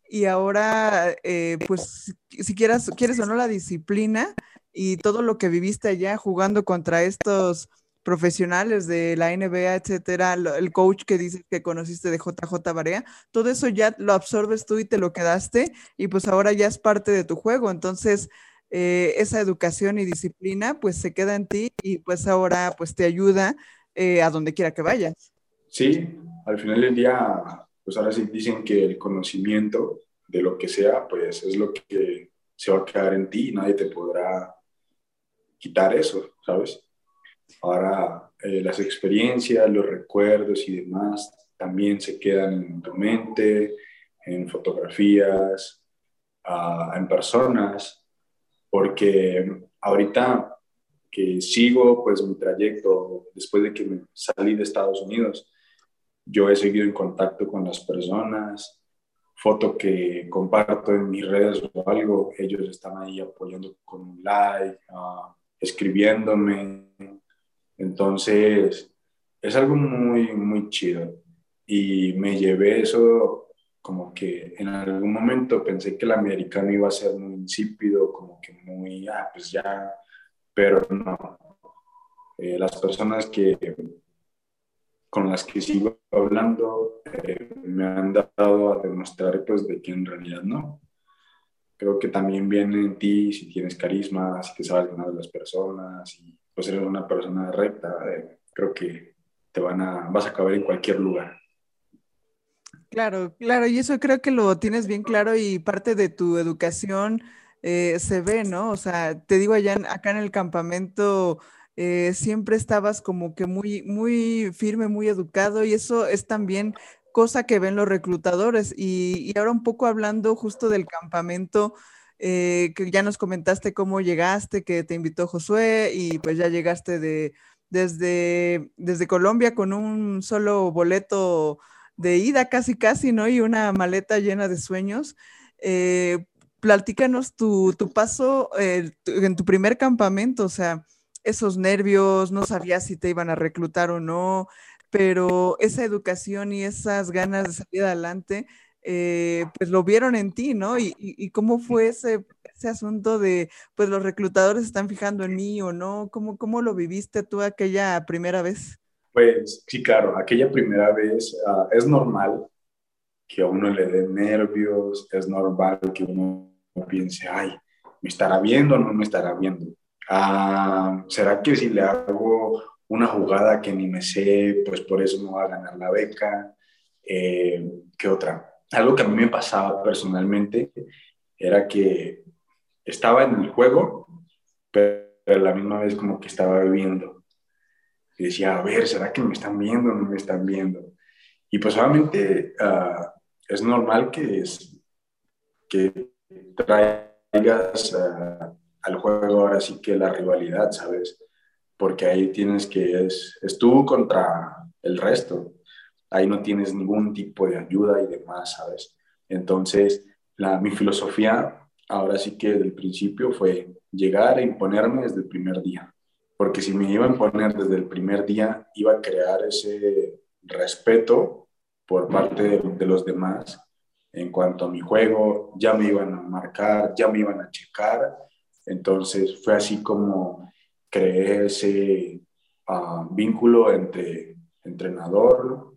y ahora, eh, pues, si quieras, quieres o no la disciplina y todo lo que viviste allá jugando contra estos profesionales de la NBA, etcétera, el coach que dices que conociste de JJ Barea, todo eso ya lo absorbes tú y te lo quedaste y pues ahora ya es parte de tu juego. Entonces, eh, esa educación y disciplina pues se queda en ti y pues ahora pues te ayuda eh, a donde quiera que vayas.
Sí, al final del día, pues ahora sí dicen que el conocimiento de lo que sea, pues es lo que se va a quedar en ti y nadie te podrá quitar eso, ¿sabes? Ahora, eh, las experiencias, los recuerdos y demás también se quedan en tu mente, en fotografías, uh, en personas, porque ahorita que sigo pues mi trayecto después de que me salí de Estados Unidos, yo he seguido en contacto con las personas, foto que comparto en mis redes o algo, ellos están ahí apoyando con un like, uh, escribiéndome, entonces, es algo muy, muy chido. Y me llevé eso como que en algún momento pensé que el americano iba a ser muy insípido, como que muy, ah, pues ya, pero no. Eh, las personas que con las que sigo hablando eh, me han dado a demostrar pues de que en realidad no. Creo que también viene en ti si tienes carisma, si te sabes ganar de las personas y pues eres una persona recta, eh, creo que te van a, vas a acabar en cualquier lugar.
Claro, claro, y eso creo que lo tienes bien claro y parte de tu educación eh, se ve, ¿no? O sea, te digo allá acá en el campamento eh, siempre estabas como que muy, muy firme, muy educado y eso es también cosa que ven los reclutadores. Y, ahora un poco hablando justo del campamento, eh, que ya nos comentaste cómo llegaste, que te invitó Josué y pues ya llegaste de, desde, desde Colombia con un solo boleto de ida casi casi, ¿no? Y una maleta llena de sueños. Eh, platícanos tu, tu paso eh, en tu primer campamento, o sea, esos nervios, no sabías si te iban a reclutar o no, pero esa educación y esas ganas de salir adelante, eh, pues lo vieron en ti, ¿no? Y, cómo fue ese, ese, asunto de, pues los reclutadores están fijando en mí o no, ¿cómo, cómo lo viviste tú aquella primera vez?
Pues sí, claro, aquella primera vez uh, es normal que a uno le dé nervios, es normal que uno piense, ay, ¿me estará viendo o no me estará viendo? Uh, ¿Será que si le hago una jugada que ni me sé, pues por eso no va a ganar la beca? Eh, ¿Qué otra? algo que a mí me pasaba personalmente era que estaba en el juego, pero a la misma vez como que estaba viendo. Y decía, a ver, ¿será que me están viendo o no me están viendo? Y pues obviamente ah, es normal que, es, que traigas ah, al juego ahora sí que la rivalidad, ¿sabes? Porque ahí tienes que, es, es tú contra el resto ahí no tienes ningún tipo de ayuda y demás, ¿sabes? Entonces, la, mi filosofía ahora sí que desde el principio fue llegar a imponerme desde el primer día, porque si me iba a imponer desde el primer día, iba a crear ese respeto por parte de, de los demás en cuanto a mi juego, ya me iban a marcar, ya me iban a checar, entonces fue así como creé ese uh, vínculo entre entrenador,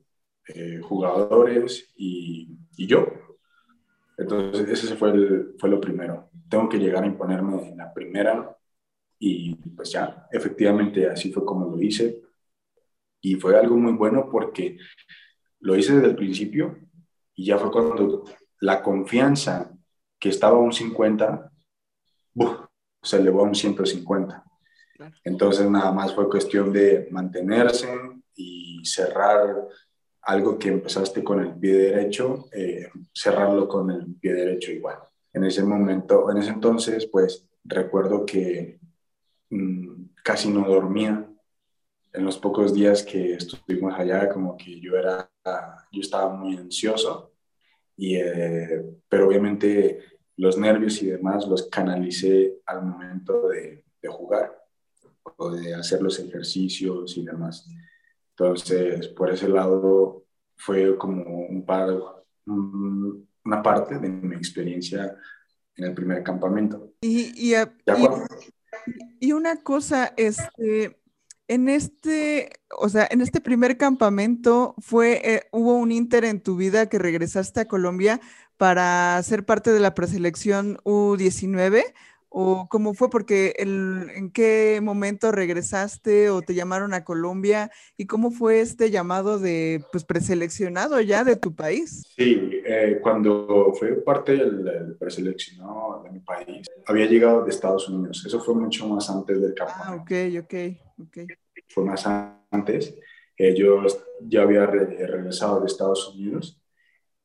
eh, jugadores y, y, yo. Entonces, ese fue, el, fue lo primero. Tengo que llegar a imponerme en la primera y pues ya, efectivamente así fue como lo hice. Y fue algo muy bueno porque lo hice desde el principio y ya fue cuando la confianza que estaba a un 50 se elevó a un 150. Entonces nada más fue cuestión de mantenerse y cerrar algo que empezaste con el pie derecho, eh, cerrarlo con el pie derecho igual. En ese momento, en ese entonces, pues recuerdo que mm, casi no dormía. En los pocos días que estuvimos allá, como que yo era, yo estaba muy ansioso, y, eh, pero obviamente los nervios y demás los canalicé al momento de, de jugar o de hacer los ejercicios y demás. Entonces, por ese lado fue como un par, una parte de mi experiencia en el primer campamento.
Y, y, y, una cosa, este, en este, o sea, en este primer campamento fue, eh, hubo un inter en tu vida que regresaste a Colombia para ser parte de la preselección U19 ¿O cómo fue? Porque el, ¿en qué momento regresaste o te llamaron a Colombia? ¿Y cómo fue este llamado de pues, preseleccionado ya de tu país?
Sí, eh, cuando fue parte del, preseleccionado de mi país, había llegado de Estados Unidos. Eso fue mucho más antes del campamento.
Ah, ok, ok, ok.
Fue más antes. Eh, yo ya había regresado de Estados Unidos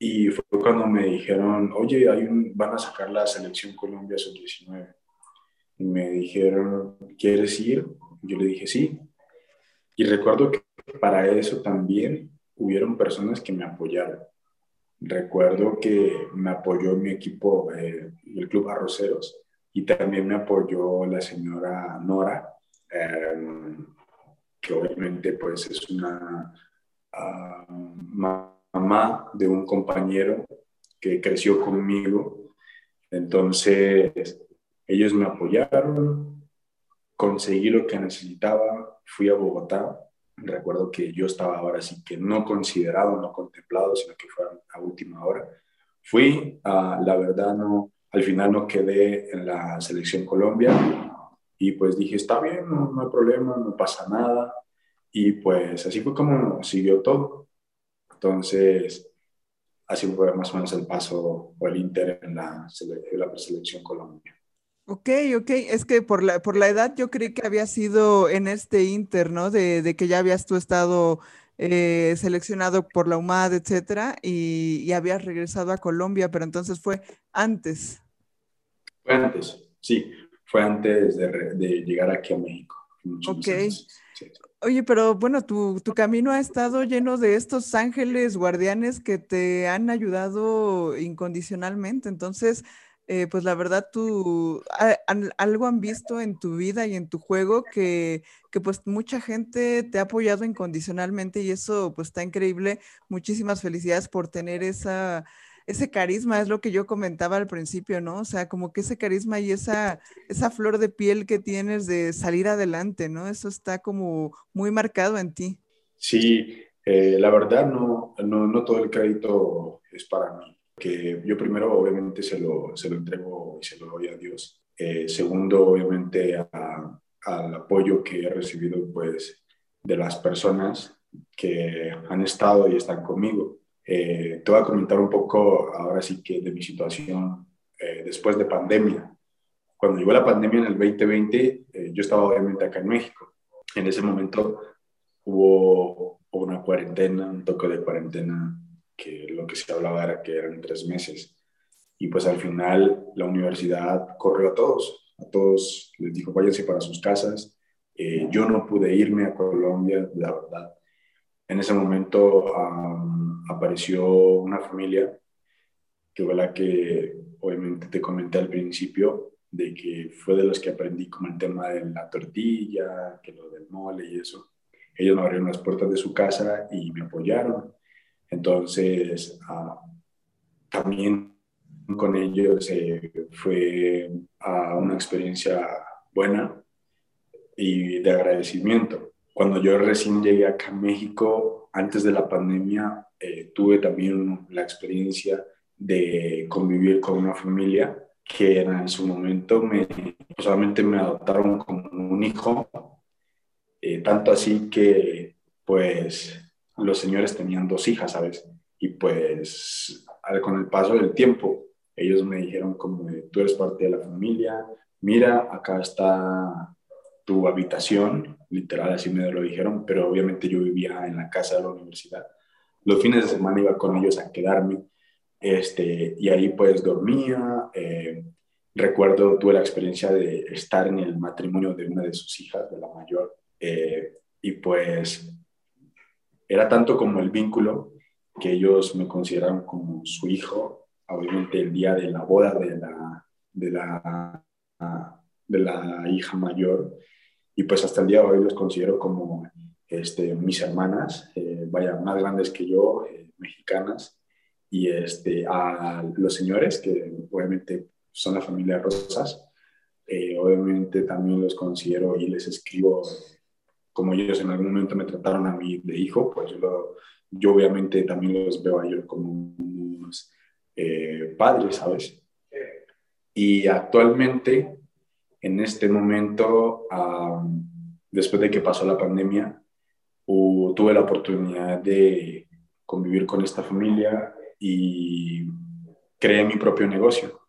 y fue cuando me dijeron, oye, hay un, van a sacar la selección Colombia sub-19. Y me dijeron, ¿quieres ir? Yo le dije, sí. Y recuerdo que para eso también hubieron personas que me apoyaron. Recuerdo que me apoyó mi equipo, eh, el Club Arroceros, y también me apoyó la señora Nora, em, que obviamente pues es una uh, mamá de un compañero que creció conmigo. Entonces, ellos me apoyaron, conseguí lo que necesitaba, fui a Bogotá. Recuerdo que yo estaba ahora sí que no considerado, no contemplado, sino que fue a última hora. Fui, a, la verdad, no, al final no quedé en la selección Colombia y pues dije, está bien, no hay problema, no pasa nada. Y pues así fue como siguió todo. Entonces, así fue más o menos el paso o el Inter en la, la preselección Colombia.
Ok, ok, es que por la, por la edad yo creí que había sido en este Inter, ¿no? De, de que ya habías tú estado eh, seleccionado por la UMAD, etcétera, y, y, habías regresado a Colombia, pero entonces fue antes.
Fue antes, sí, fue antes de, de llegar aquí a México.
Ok. Oye, pero bueno, tu, tu, camino ha estado lleno de estos ángeles guardianes que te han ayudado incondicionalmente. Entonces, eh, pues la verdad, tú algo han visto en tu vida y en tu juego que, que pues mucha gente te ha apoyado incondicionalmente y eso pues está increíble. Muchísimas felicidades por tener esa ese carisma es lo que yo comentaba al principio, ¿no? O sea, como que ese carisma y esa, esa flor de piel que tienes de salir adelante, ¿no? Eso está como muy marcado en ti.
Sí, eh, la verdad no, no, no, todo el crédito es para mí, que yo primero obviamente se lo, se lo entrego y se lo doy a Dios. Eh, segundo, obviamente al apoyo que he recibido pues de las personas que han estado y están conmigo. Eh, te voy a comentar un poco ahora sí que de mi situación eh, después de pandemia. Cuando llegó la pandemia en el 2020, eh, yo estaba obviamente acá en México. En ese momento hubo una cuarentena, un toque de cuarentena, que lo que se hablaba era que eran tres meses. Y pues al final la universidad corrió a todos, a todos les dijo váyanse para sus casas. yo no pude irme a Colombia, la verdad. En ese momento apareció una familia que fue la que obviamente te comenté al principio, de que fue de los que aprendí como el tema de la tortilla, que lo del mole y eso. Ellos me abrieron las puertas de su casa y me apoyaron. Entonces, ah, también con ellos eh, fue uh, una experiencia buena y de agradecimiento. Cuando yo recién llegué acá a México, antes de la pandemia, eh, tuve también la experiencia de convivir con una familia que en su momento me, solamente me adoptaron como un hijo, eh, tanto así que pues los señores tenían dos hijas, ¿sabes? Y pues con el paso del tiempo, ellos me dijeron como tú eres parte de la familia, mira, acá está tu habitación, literal, así me lo dijeron, pero obviamente yo vivía en la casa de la universidad. Los fines de semana iba con ellos a quedarme, este, y ahí pues dormía. Eh, recuerdo, tuve la experiencia de estar en el matrimonio de una de sus hijas, de la mayor, eh, y pues era tanto como el vínculo que ellos me consideraron como su hijo, obviamente el día de la boda de la, de la, de la hija mayor, y pues hasta el día de hoy los considero como este, mis hermanas, eh, vaya, más grandes que yo, eh, mexicanas, y este, a los señores, que obviamente son la familia Rosas, eh, obviamente también los considero y les escribo, como ellos en algún momento me trataron a mí de hijo, pues yo, yo obviamente también los veo a ellos como unos padres, ¿sabes? Y actualmente en este momento, después de que pasó la pandemia, tuve la oportunidad de convivir con esta familia y creé mi propio negocio.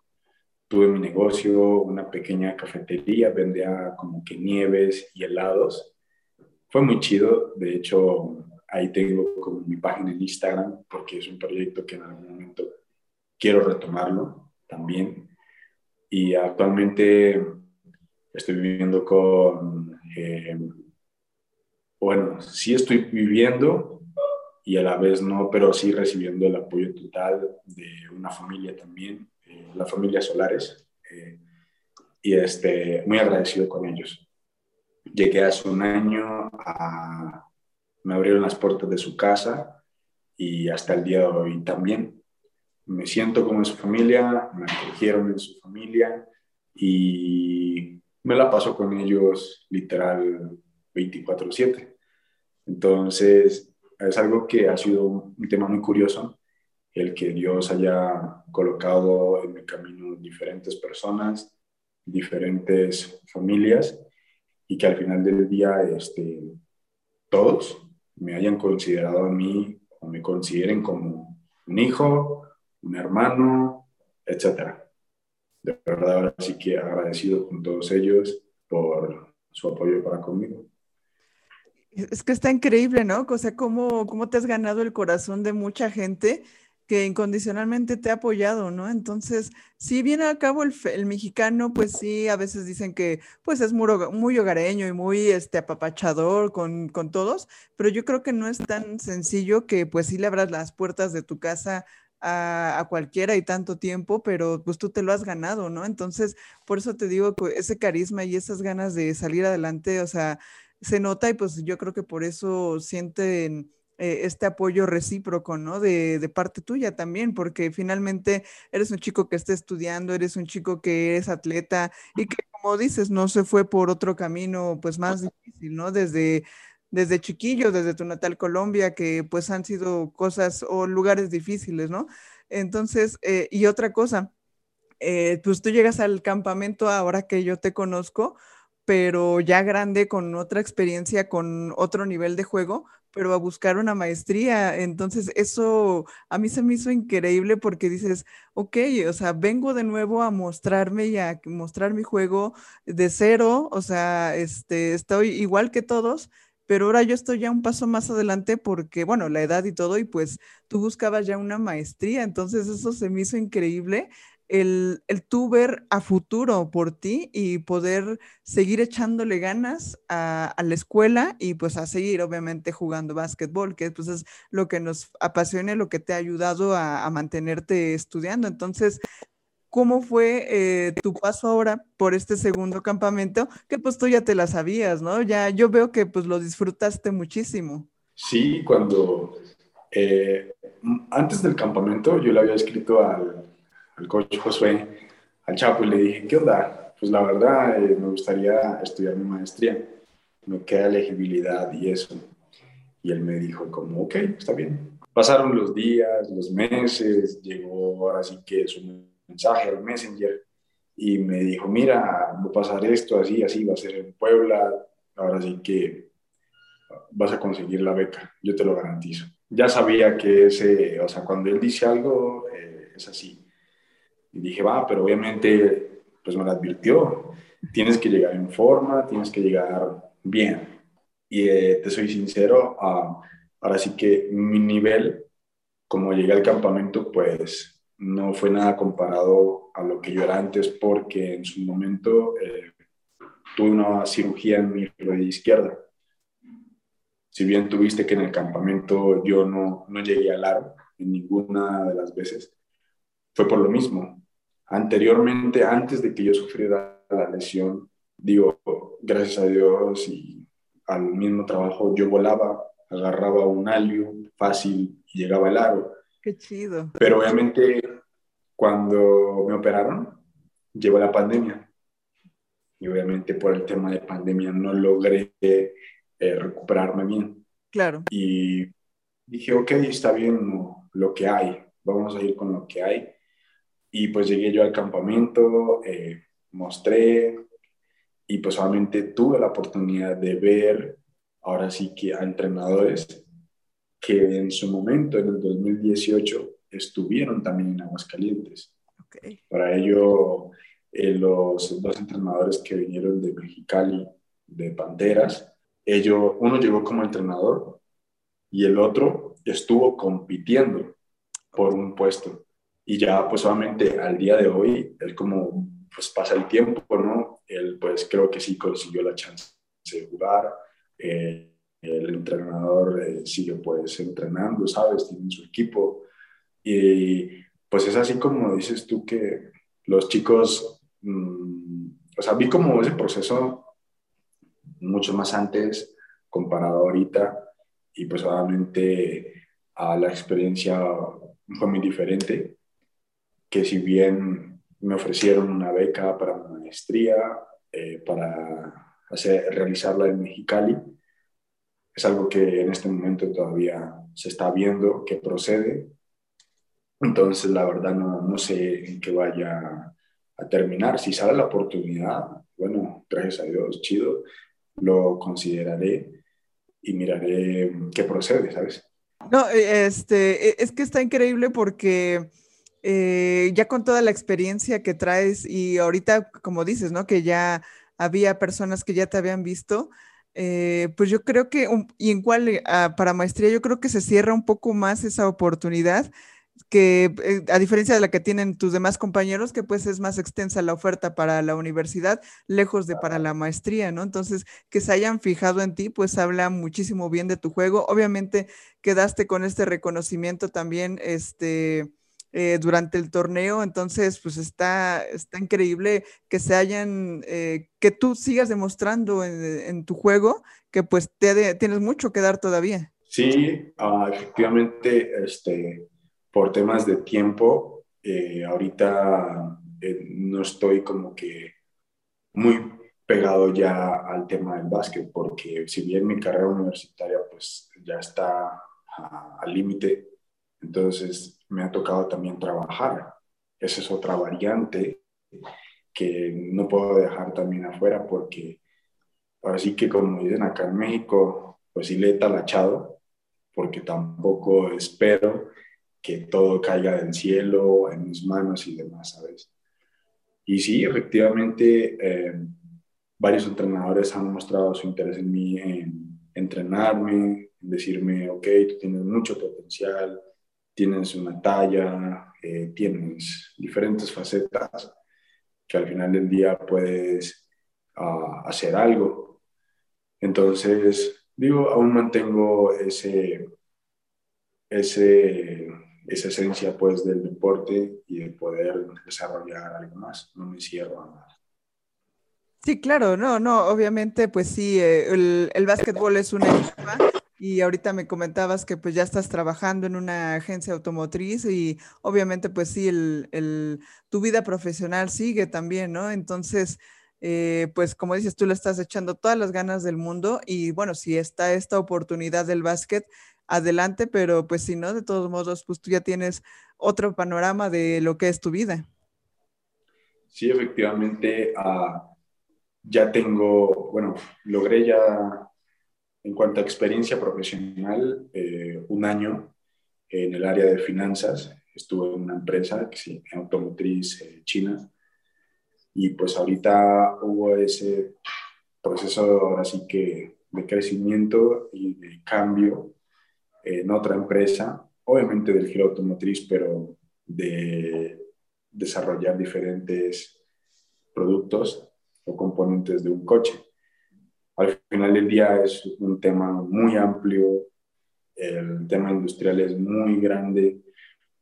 Tuve mi negocio, una pequeña cafetería, vendía como que nieves y helados. Fue muy chido, de hecho ahí tengo como mi página en Instagram porque es un proyecto que en algún momento quiero retomarlo también. Y actualmente estoy viviendo con, eh, bueno, sí estoy viviendo y a la vez no, pero sí recibiendo el apoyo total de una familia también, eh, la familia Solares, eh, y este, muy agradecido con ellos. Llegué hace un año, me abrieron las puertas de su casa y hasta el día de hoy también. Me siento como en su familia, me acogieron en su familia y me la paso con ellos literal 24/7. Entonces, es algo que ha sido un tema muy curioso, el que Dios haya colocado en mi camino diferentes personas, diferentes familias, y que al final del día este, todos me hayan considerado a mí o me consideren como un hijo, un hermano, etcétera de verdad ahora sí que agradecido con todos ellos por su apoyo para conmigo.
Es que está increíble, ¿no? O sea, cómo, cómo te has ganado el corazón de mucha gente que incondicionalmente te ha apoyado, ¿no? Entonces, si viene a cabo el, el, mexicano, pues sí, a veces dicen que pues es muy, muy hogareño y muy este, apapachador con, con, todos, pero yo creo que no es tan sencillo que pues sí le abras las puertas de tu casa a, cualquiera y tanto tiempo, pero pues tú te lo has ganado, ¿no? Entonces, por eso te digo que ese carisma y esas ganas de salir adelante, o sea, se nota y pues yo creo que por eso sienten eh, este apoyo recíproco, ¿no? De, de, parte tuya también, porque finalmente eres un chico que está estudiando, eres un chico que es atleta y que, como dices, no se fue por otro camino, pues más difícil, ¿no? Desde desde chiquillo, desde tu natal Colombia, que pues han sido cosas o lugares difíciles, ¿no? Entonces, eh, y otra cosa, eh, pues tú llegas al campamento ahora que yo te conozco, pero ya grande, con otra experiencia, con otro nivel de juego, pero a buscar una maestría. Entonces, eso a mí se me hizo increíble porque dices, ok, o sea, vengo de nuevo a mostrarme y a mostrar mi juego de cero, o sea, este, estoy igual que todos, pero ahora yo estoy ya un paso más adelante porque, bueno, la edad y todo, y pues tú buscabas ya una maestría, entonces eso se me hizo increíble. El, el tú ver a futuro por ti y poder seguir echándole ganas a, la escuela y pues a seguir obviamente jugando básquetbol, que pues es lo que nos apasiona, lo que te ha ayudado a, a mantenerte estudiando. Entonces, ¿Cómo fue eh, tu paso ahora por este segundo campamento? Que pues tú ya te la sabías, ¿no? Ya yo veo que pues lo disfrutaste muchísimo.
Sí, cuando eh, antes del campamento yo le había escrito al, al coach Josué, al Chapo, y le dije, ¿qué onda? Pues la verdad eh, me gustaría estudiar mi maestría, me queda elegibilidad y eso. Y él me dijo como, ok, está bien. Pasaron los días, los meses, llegó ahora sí que su mensaje al Messenger y me dijo, mira, va a pasar esto, así, así, va a ser en Puebla, ahora sí que vas a conseguir la beca, yo te lo garantizo. Ya sabía que ese, o sea, cuando él dice algo, eh, es así. Y dije, va, pero obviamente, pues me lo advirtió. tienes que llegar en forma, tienes que llegar bien. Y eh, te soy sincero, uh, ahora sí que mi nivel, como llegué al campamento, pues no fue nada comparado a lo que yo era antes, porque en su momento eh, tuve una cirugía en mi rodilla izquierda. Si bien tuviste que en el campamento yo no, no llegué al aro en ninguna de las veces, fue por lo mismo. Anteriormente, antes de que yo sufriera la lesión, digo, gracias a Dios y al mismo trabajo, yo volaba, agarraba un alio fácil y llegaba al aro.
Qué chido.
Pero obviamente cuando me operaron, llegó la pandemia. Y obviamente por el tema de pandemia no logré eh, recuperarme bien.
Claro.
Y dije, ok, está bien lo que hay, vamos a ir con lo que hay. Y pues llegué yo al campamento, eh, mostré y pues solamente tuve la oportunidad de ver ahora sí que a entrenadores que en su momento, en el 2018, estuvieron también en Aguascalientes. Okay. Para ello, eh, los dos entrenadores que vinieron de Mexicali, de Panteras, ellos, uno llegó como entrenador y el otro estuvo compitiendo por un puesto. Y ya pues solamente al día de hoy, él como pues pasa el tiempo, ¿no? Él pues creo que sí consiguió la chance de jugar. Eh, el entrenador eh, sigue pues entrenando, ¿sabes? Tiene su equipo. Y pues es así como dices tú que los chicos, mm, o sea, vi como ese proceso mucho más antes comparado ahorita y pues obviamente a la experiencia fue muy diferente, que si bien me ofrecieron una beca para maestría, eh, para hacer, realizarla en Mexicali, es algo que en este momento todavía se está viendo que procede. Entonces, la verdad, no, no sé en qué vaya a terminar. Si sale la oportunidad, bueno, gracias a Dios, chido, lo consideraré y miraré qué procede, ¿sabes?
No, eh, este, e, es que está increíble porque eh, ya con toda la experiencia que traes y ahorita, como dices, ¿no? Que ya había personas que ya te habían visto, eh, pues yo creo que, y en cual, ah, para maestría, yo creo que se cierra un poco más esa oportunidad que eh, a diferencia de la que tienen tus demás compañeros, que pues es más extensa la oferta para la universidad, lejos de para la maestría, ¿no? Entonces, que se hayan fijado en ti, pues habla muchísimo bien de tu juego. Obviamente, quedaste con este reconocimiento también, este, eh, durante el torneo, entonces, pues está, está increíble que se hayan, eh, que tú sigas demostrando en, tu juego que pues te, tienes mucho que dar todavía.
Sí, ah, efectivamente, este por temas de tiempo, eh, ahorita eh, no estoy como que muy pegado ya al tema del básquet, porque si bien mi carrera universitaria pues ya está al límite, entonces me ha tocado también trabajar. Esa es otra variante que no puedo dejar también afuera porque ahora sí que como dicen acá en México, pues sí le he talachado, porque tampoco espero que todo caiga del cielo, en mis manos y demás, ¿sabes? Y sí, efectivamente, eh, varios entrenadores han mostrado su interés en mí, en entrenarme, en decirme, ok, tú tienes mucho potencial, tienes una talla, eh, tienes diferentes facetas que al final del día puedes uh, hacer algo. Entonces, digo, aún mantengo ese, ese esa esencia pues del deporte y de poder desarrollar algo más. No me cierro a nada.
Sí, claro, no, no, obviamente pues sí, eh, el, el básquetbol es una etapa y ahorita me comentabas que pues ya estás trabajando en una agencia automotriz y obviamente pues sí, el, el, tu vida profesional sigue también, ¿no? Entonces, eh, pues como dices, tú le estás echando todas las ganas del mundo y bueno, si está esta oportunidad del básquet, adelante, pero pues si no, de todos modos, pues tú ya tienes otro panorama de lo que es tu vida.
Sí, efectivamente, ah, ya tengo, bueno, logré ya, en cuanto a experiencia profesional, eh, un año en el área de finanzas. Estuve en una empresa que sí, automotriz eh, china. Y pues ahorita hubo ese proceso así que de crecimiento y de cambio en otra empresa, obviamente del giro automotriz, pero de desarrollar diferentes productos o componentes de un coche. Al final del día es un tema muy amplio, el tema industrial es muy grande,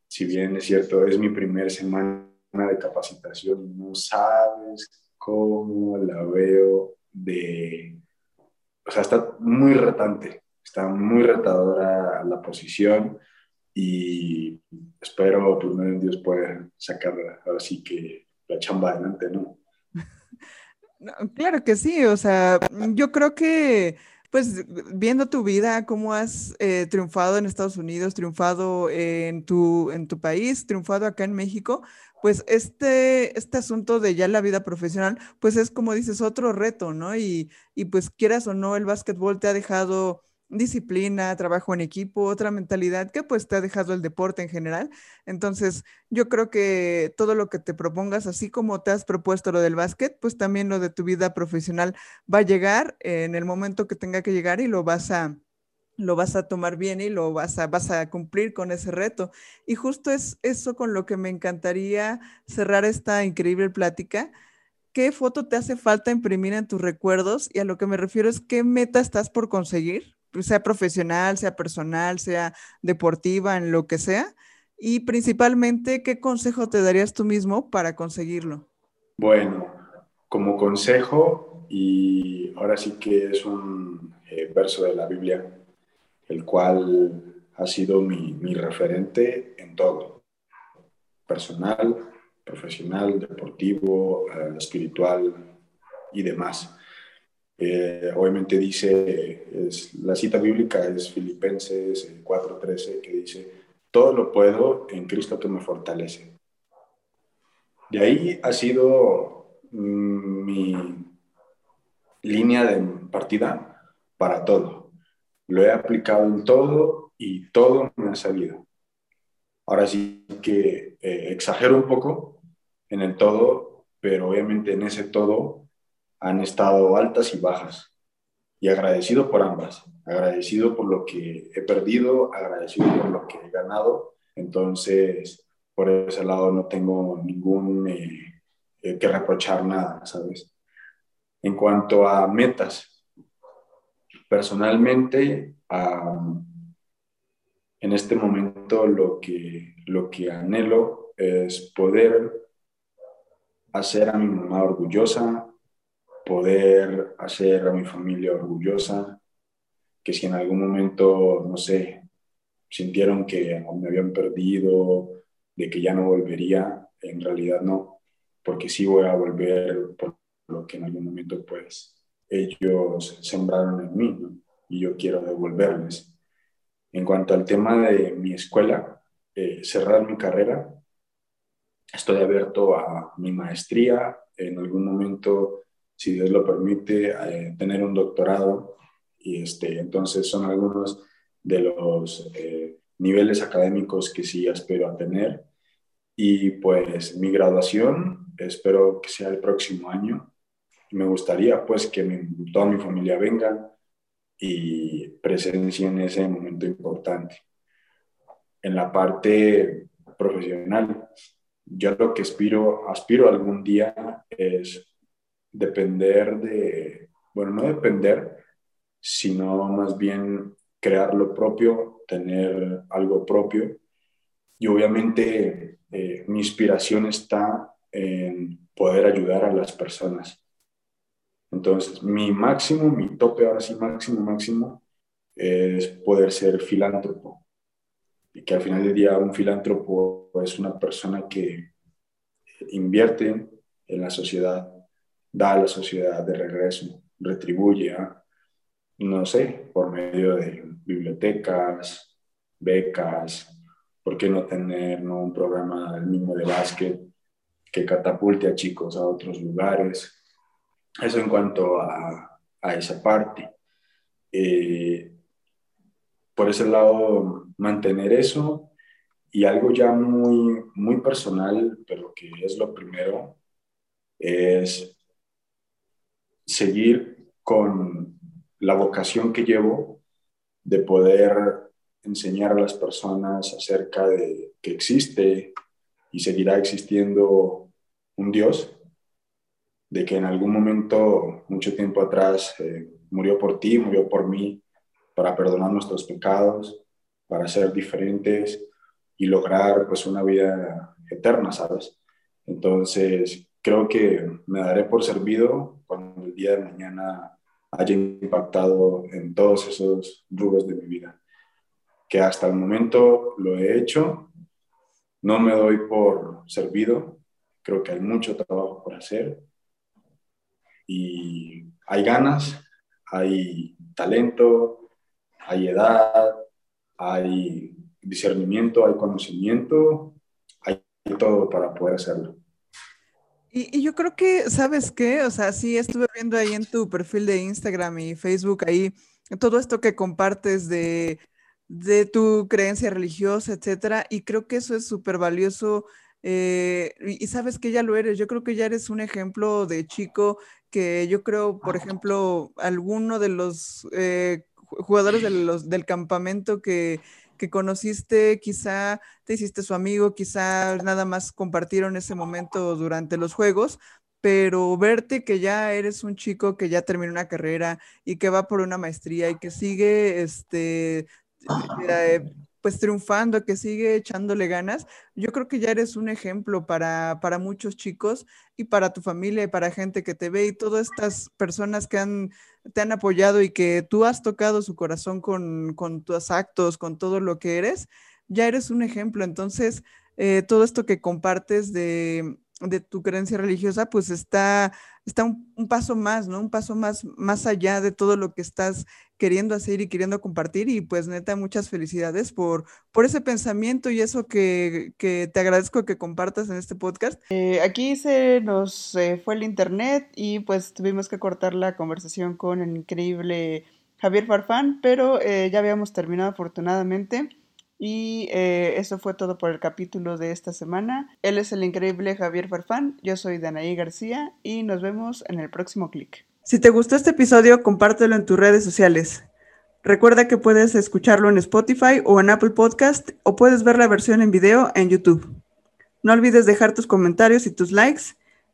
si bien es cierto, es mi primera semana de capacitación, no sabes cómo la veo de... O sea, está muy retante, está muy retadora la posición y espero, primero Dios, poder sacar así que la chamba adelante, ¿no?
Claro que sí, o sea, yo creo que pues viendo tu vida, cómo has eh, triunfado en Estados Unidos, triunfado en tu, en tu país, triunfado acá en México, pues este, este asunto de ya la vida profesional, pues es como dices, otro reto, ¿no? Y, y pues quieras o no, el básquetbol te ha dejado disciplina, trabajo en equipo, otra mentalidad que pues te ha dejado el deporte en general. Entonces, yo creo que todo lo que te propongas, así como te has propuesto lo del básquet, pues también lo de tu vida profesional va a llegar en el momento que tenga que llegar y lo vas a lo vas a tomar bien y lo vas a, vas a cumplir con ese reto. Y justo es eso con lo que me encantaría cerrar esta increíble plática. ¿Qué foto te hace falta imprimir en tus recuerdos? Y a lo que me refiero es qué meta estás por conseguir sea profesional, sea personal, sea deportiva, en lo que sea. Y principalmente, ¿qué consejo te darías tú mismo para conseguirlo?
Bueno, como consejo, y ahora sí que es un eh, verso de la Biblia, el cual ha sido mi, mi referente en todo, personal, profesional, deportivo, eh, espiritual y demás. Eh, obviamente dice, es, la cita bíblica es Filipenses 4:13, que dice, todo lo puedo en Cristo que me fortalece. De ahí ha sido mm, mi línea de partida para todo. Lo he aplicado en todo y todo me ha salido. Ahora sí que eh, exagero un poco en el todo, pero obviamente en ese todo han estado altas y bajas. Y agradecido por ambas, agradecido por lo que he perdido, agradecido por lo que he ganado. Entonces, por ese lado no tengo ningún eh, eh, que reprochar nada, ¿sabes? En cuanto a metas, personalmente, en este momento lo que, lo que anhelo es poder hacer a mi mamá orgullosa, poder hacer a mi familia orgullosa, que si en algún momento, no sé, sintieron que me habían perdido, de que ya no volvería, en realidad no, porque sí voy a volver por lo que en algún momento pues ellos sembraron en mí y yo quiero devolverles. En cuanto al tema de mi escuela, eh, cerrar mi carrera, estoy abierto a mi maestría, en algún momento si Dios lo permite, eh, tener un doctorado. Y este, entonces son algunos de los eh, niveles académicos que sí espero a tener. Y pues mi graduación espero que sea el próximo año. Me gustaría pues que toda mi familia venga y presencien ese momento importante. En la parte profesional, yo lo que aspiro, aspiro algún día es depender de, bueno, no depender, sino más bien crear lo propio, tener algo propio. Y obviamente eh, mi inspiración está en poder ayudar a las personas. Entonces, mi máximo, mi tope ahora sí, máximo, máximo, es poder ser filántropo. Y que al final del día un filántropo es una persona que invierte en la sociedad, da a la sociedad de regreso, retribuye, no sé, por medio de bibliotecas, becas, ¿por qué no tener un programa del mismo de básquet que catapulte a chicos a otros lugares? Eso en cuanto a, a esa parte. Eh, por ese lado, mantener eso y algo ya muy, muy personal, pero que es lo primero, es seguir con la vocación que llevo de poder enseñar a las personas acerca de que existe y seguirá existiendo un Dios, de que en algún momento, mucho tiempo atrás, eh, murió por ti, murió por mí, para perdonar nuestros pecados, para ser diferentes y lograr pues una vida eterna, ¿sabes? Entonces, creo que me daré por servido cuando el día de mañana haya impactado en todos esos rubros de mi vida. Que hasta el momento lo he hecho, no me doy por servido, creo que hay mucho trabajo por hacer y hay ganas, hay talento, hay edad, hay discernimiento, hay conocimiento, hay todo para poder hacerlo.
Y, yo creo que, ¿sabes qué? O sea, sí, estuve viendo ahí en tu perfil de Instagram y Facebook, ahí todo esto que compartes de, de tu creencia religiosa, etcétera, y creo que eso es súper valioso. Eh, y, sabes que ya lo eres, yo creo que ya eres un ejemplo de chico que yo creo, por ejemplo, alguno de los eh, jugadores de del campamento que que conociste, quizá te hiciste su amigo, quizá nada más compartieron ese momento durante los juegos, pero verte que ya eres un chico que ya terminó una carrera y que va por una maestría y que sigue este, pues triunfando, que sigue echándole ganas, yo creo que ya eres un ejemplo para, para muchos chicos y para tu familia y para gente que te ve y todas estas personas que han, te han apoyado y que tú has tocado su corazón con, con tus actos, con todo lo que eres, ya eres un ejemplo. Entonces, eh, todo esto que compartes de, de tu creencia religiosa, pues está, está un, paso más, ¿no? Un paso más, más allá de todo lo que estás queriendo hacer y queriendo compartir. Y pues neta, muchas felicidades por, por ese pensamiento y eso que, te agradezco que compartas en este podcast. Eh, aquí se nos fue el internet y pues tuvimos que cortar la conversación con el increíble Javier Farfán, pero eh, ya habíamos terminado afortunadamente. Y eh, eso fue todo por el capítulo de esta semana. Él es el increíble Javier Farfán, yo soy Danaí García y nos vemos en el próximo clic. Si te gustó este episodio, compártelo en tus redes sociales. Recuerda que puedes escucharlo en Spotify o en Apple Podcast o puedes ver la versión en video en YouTube. No olvides dejar tus comentarios y tus likes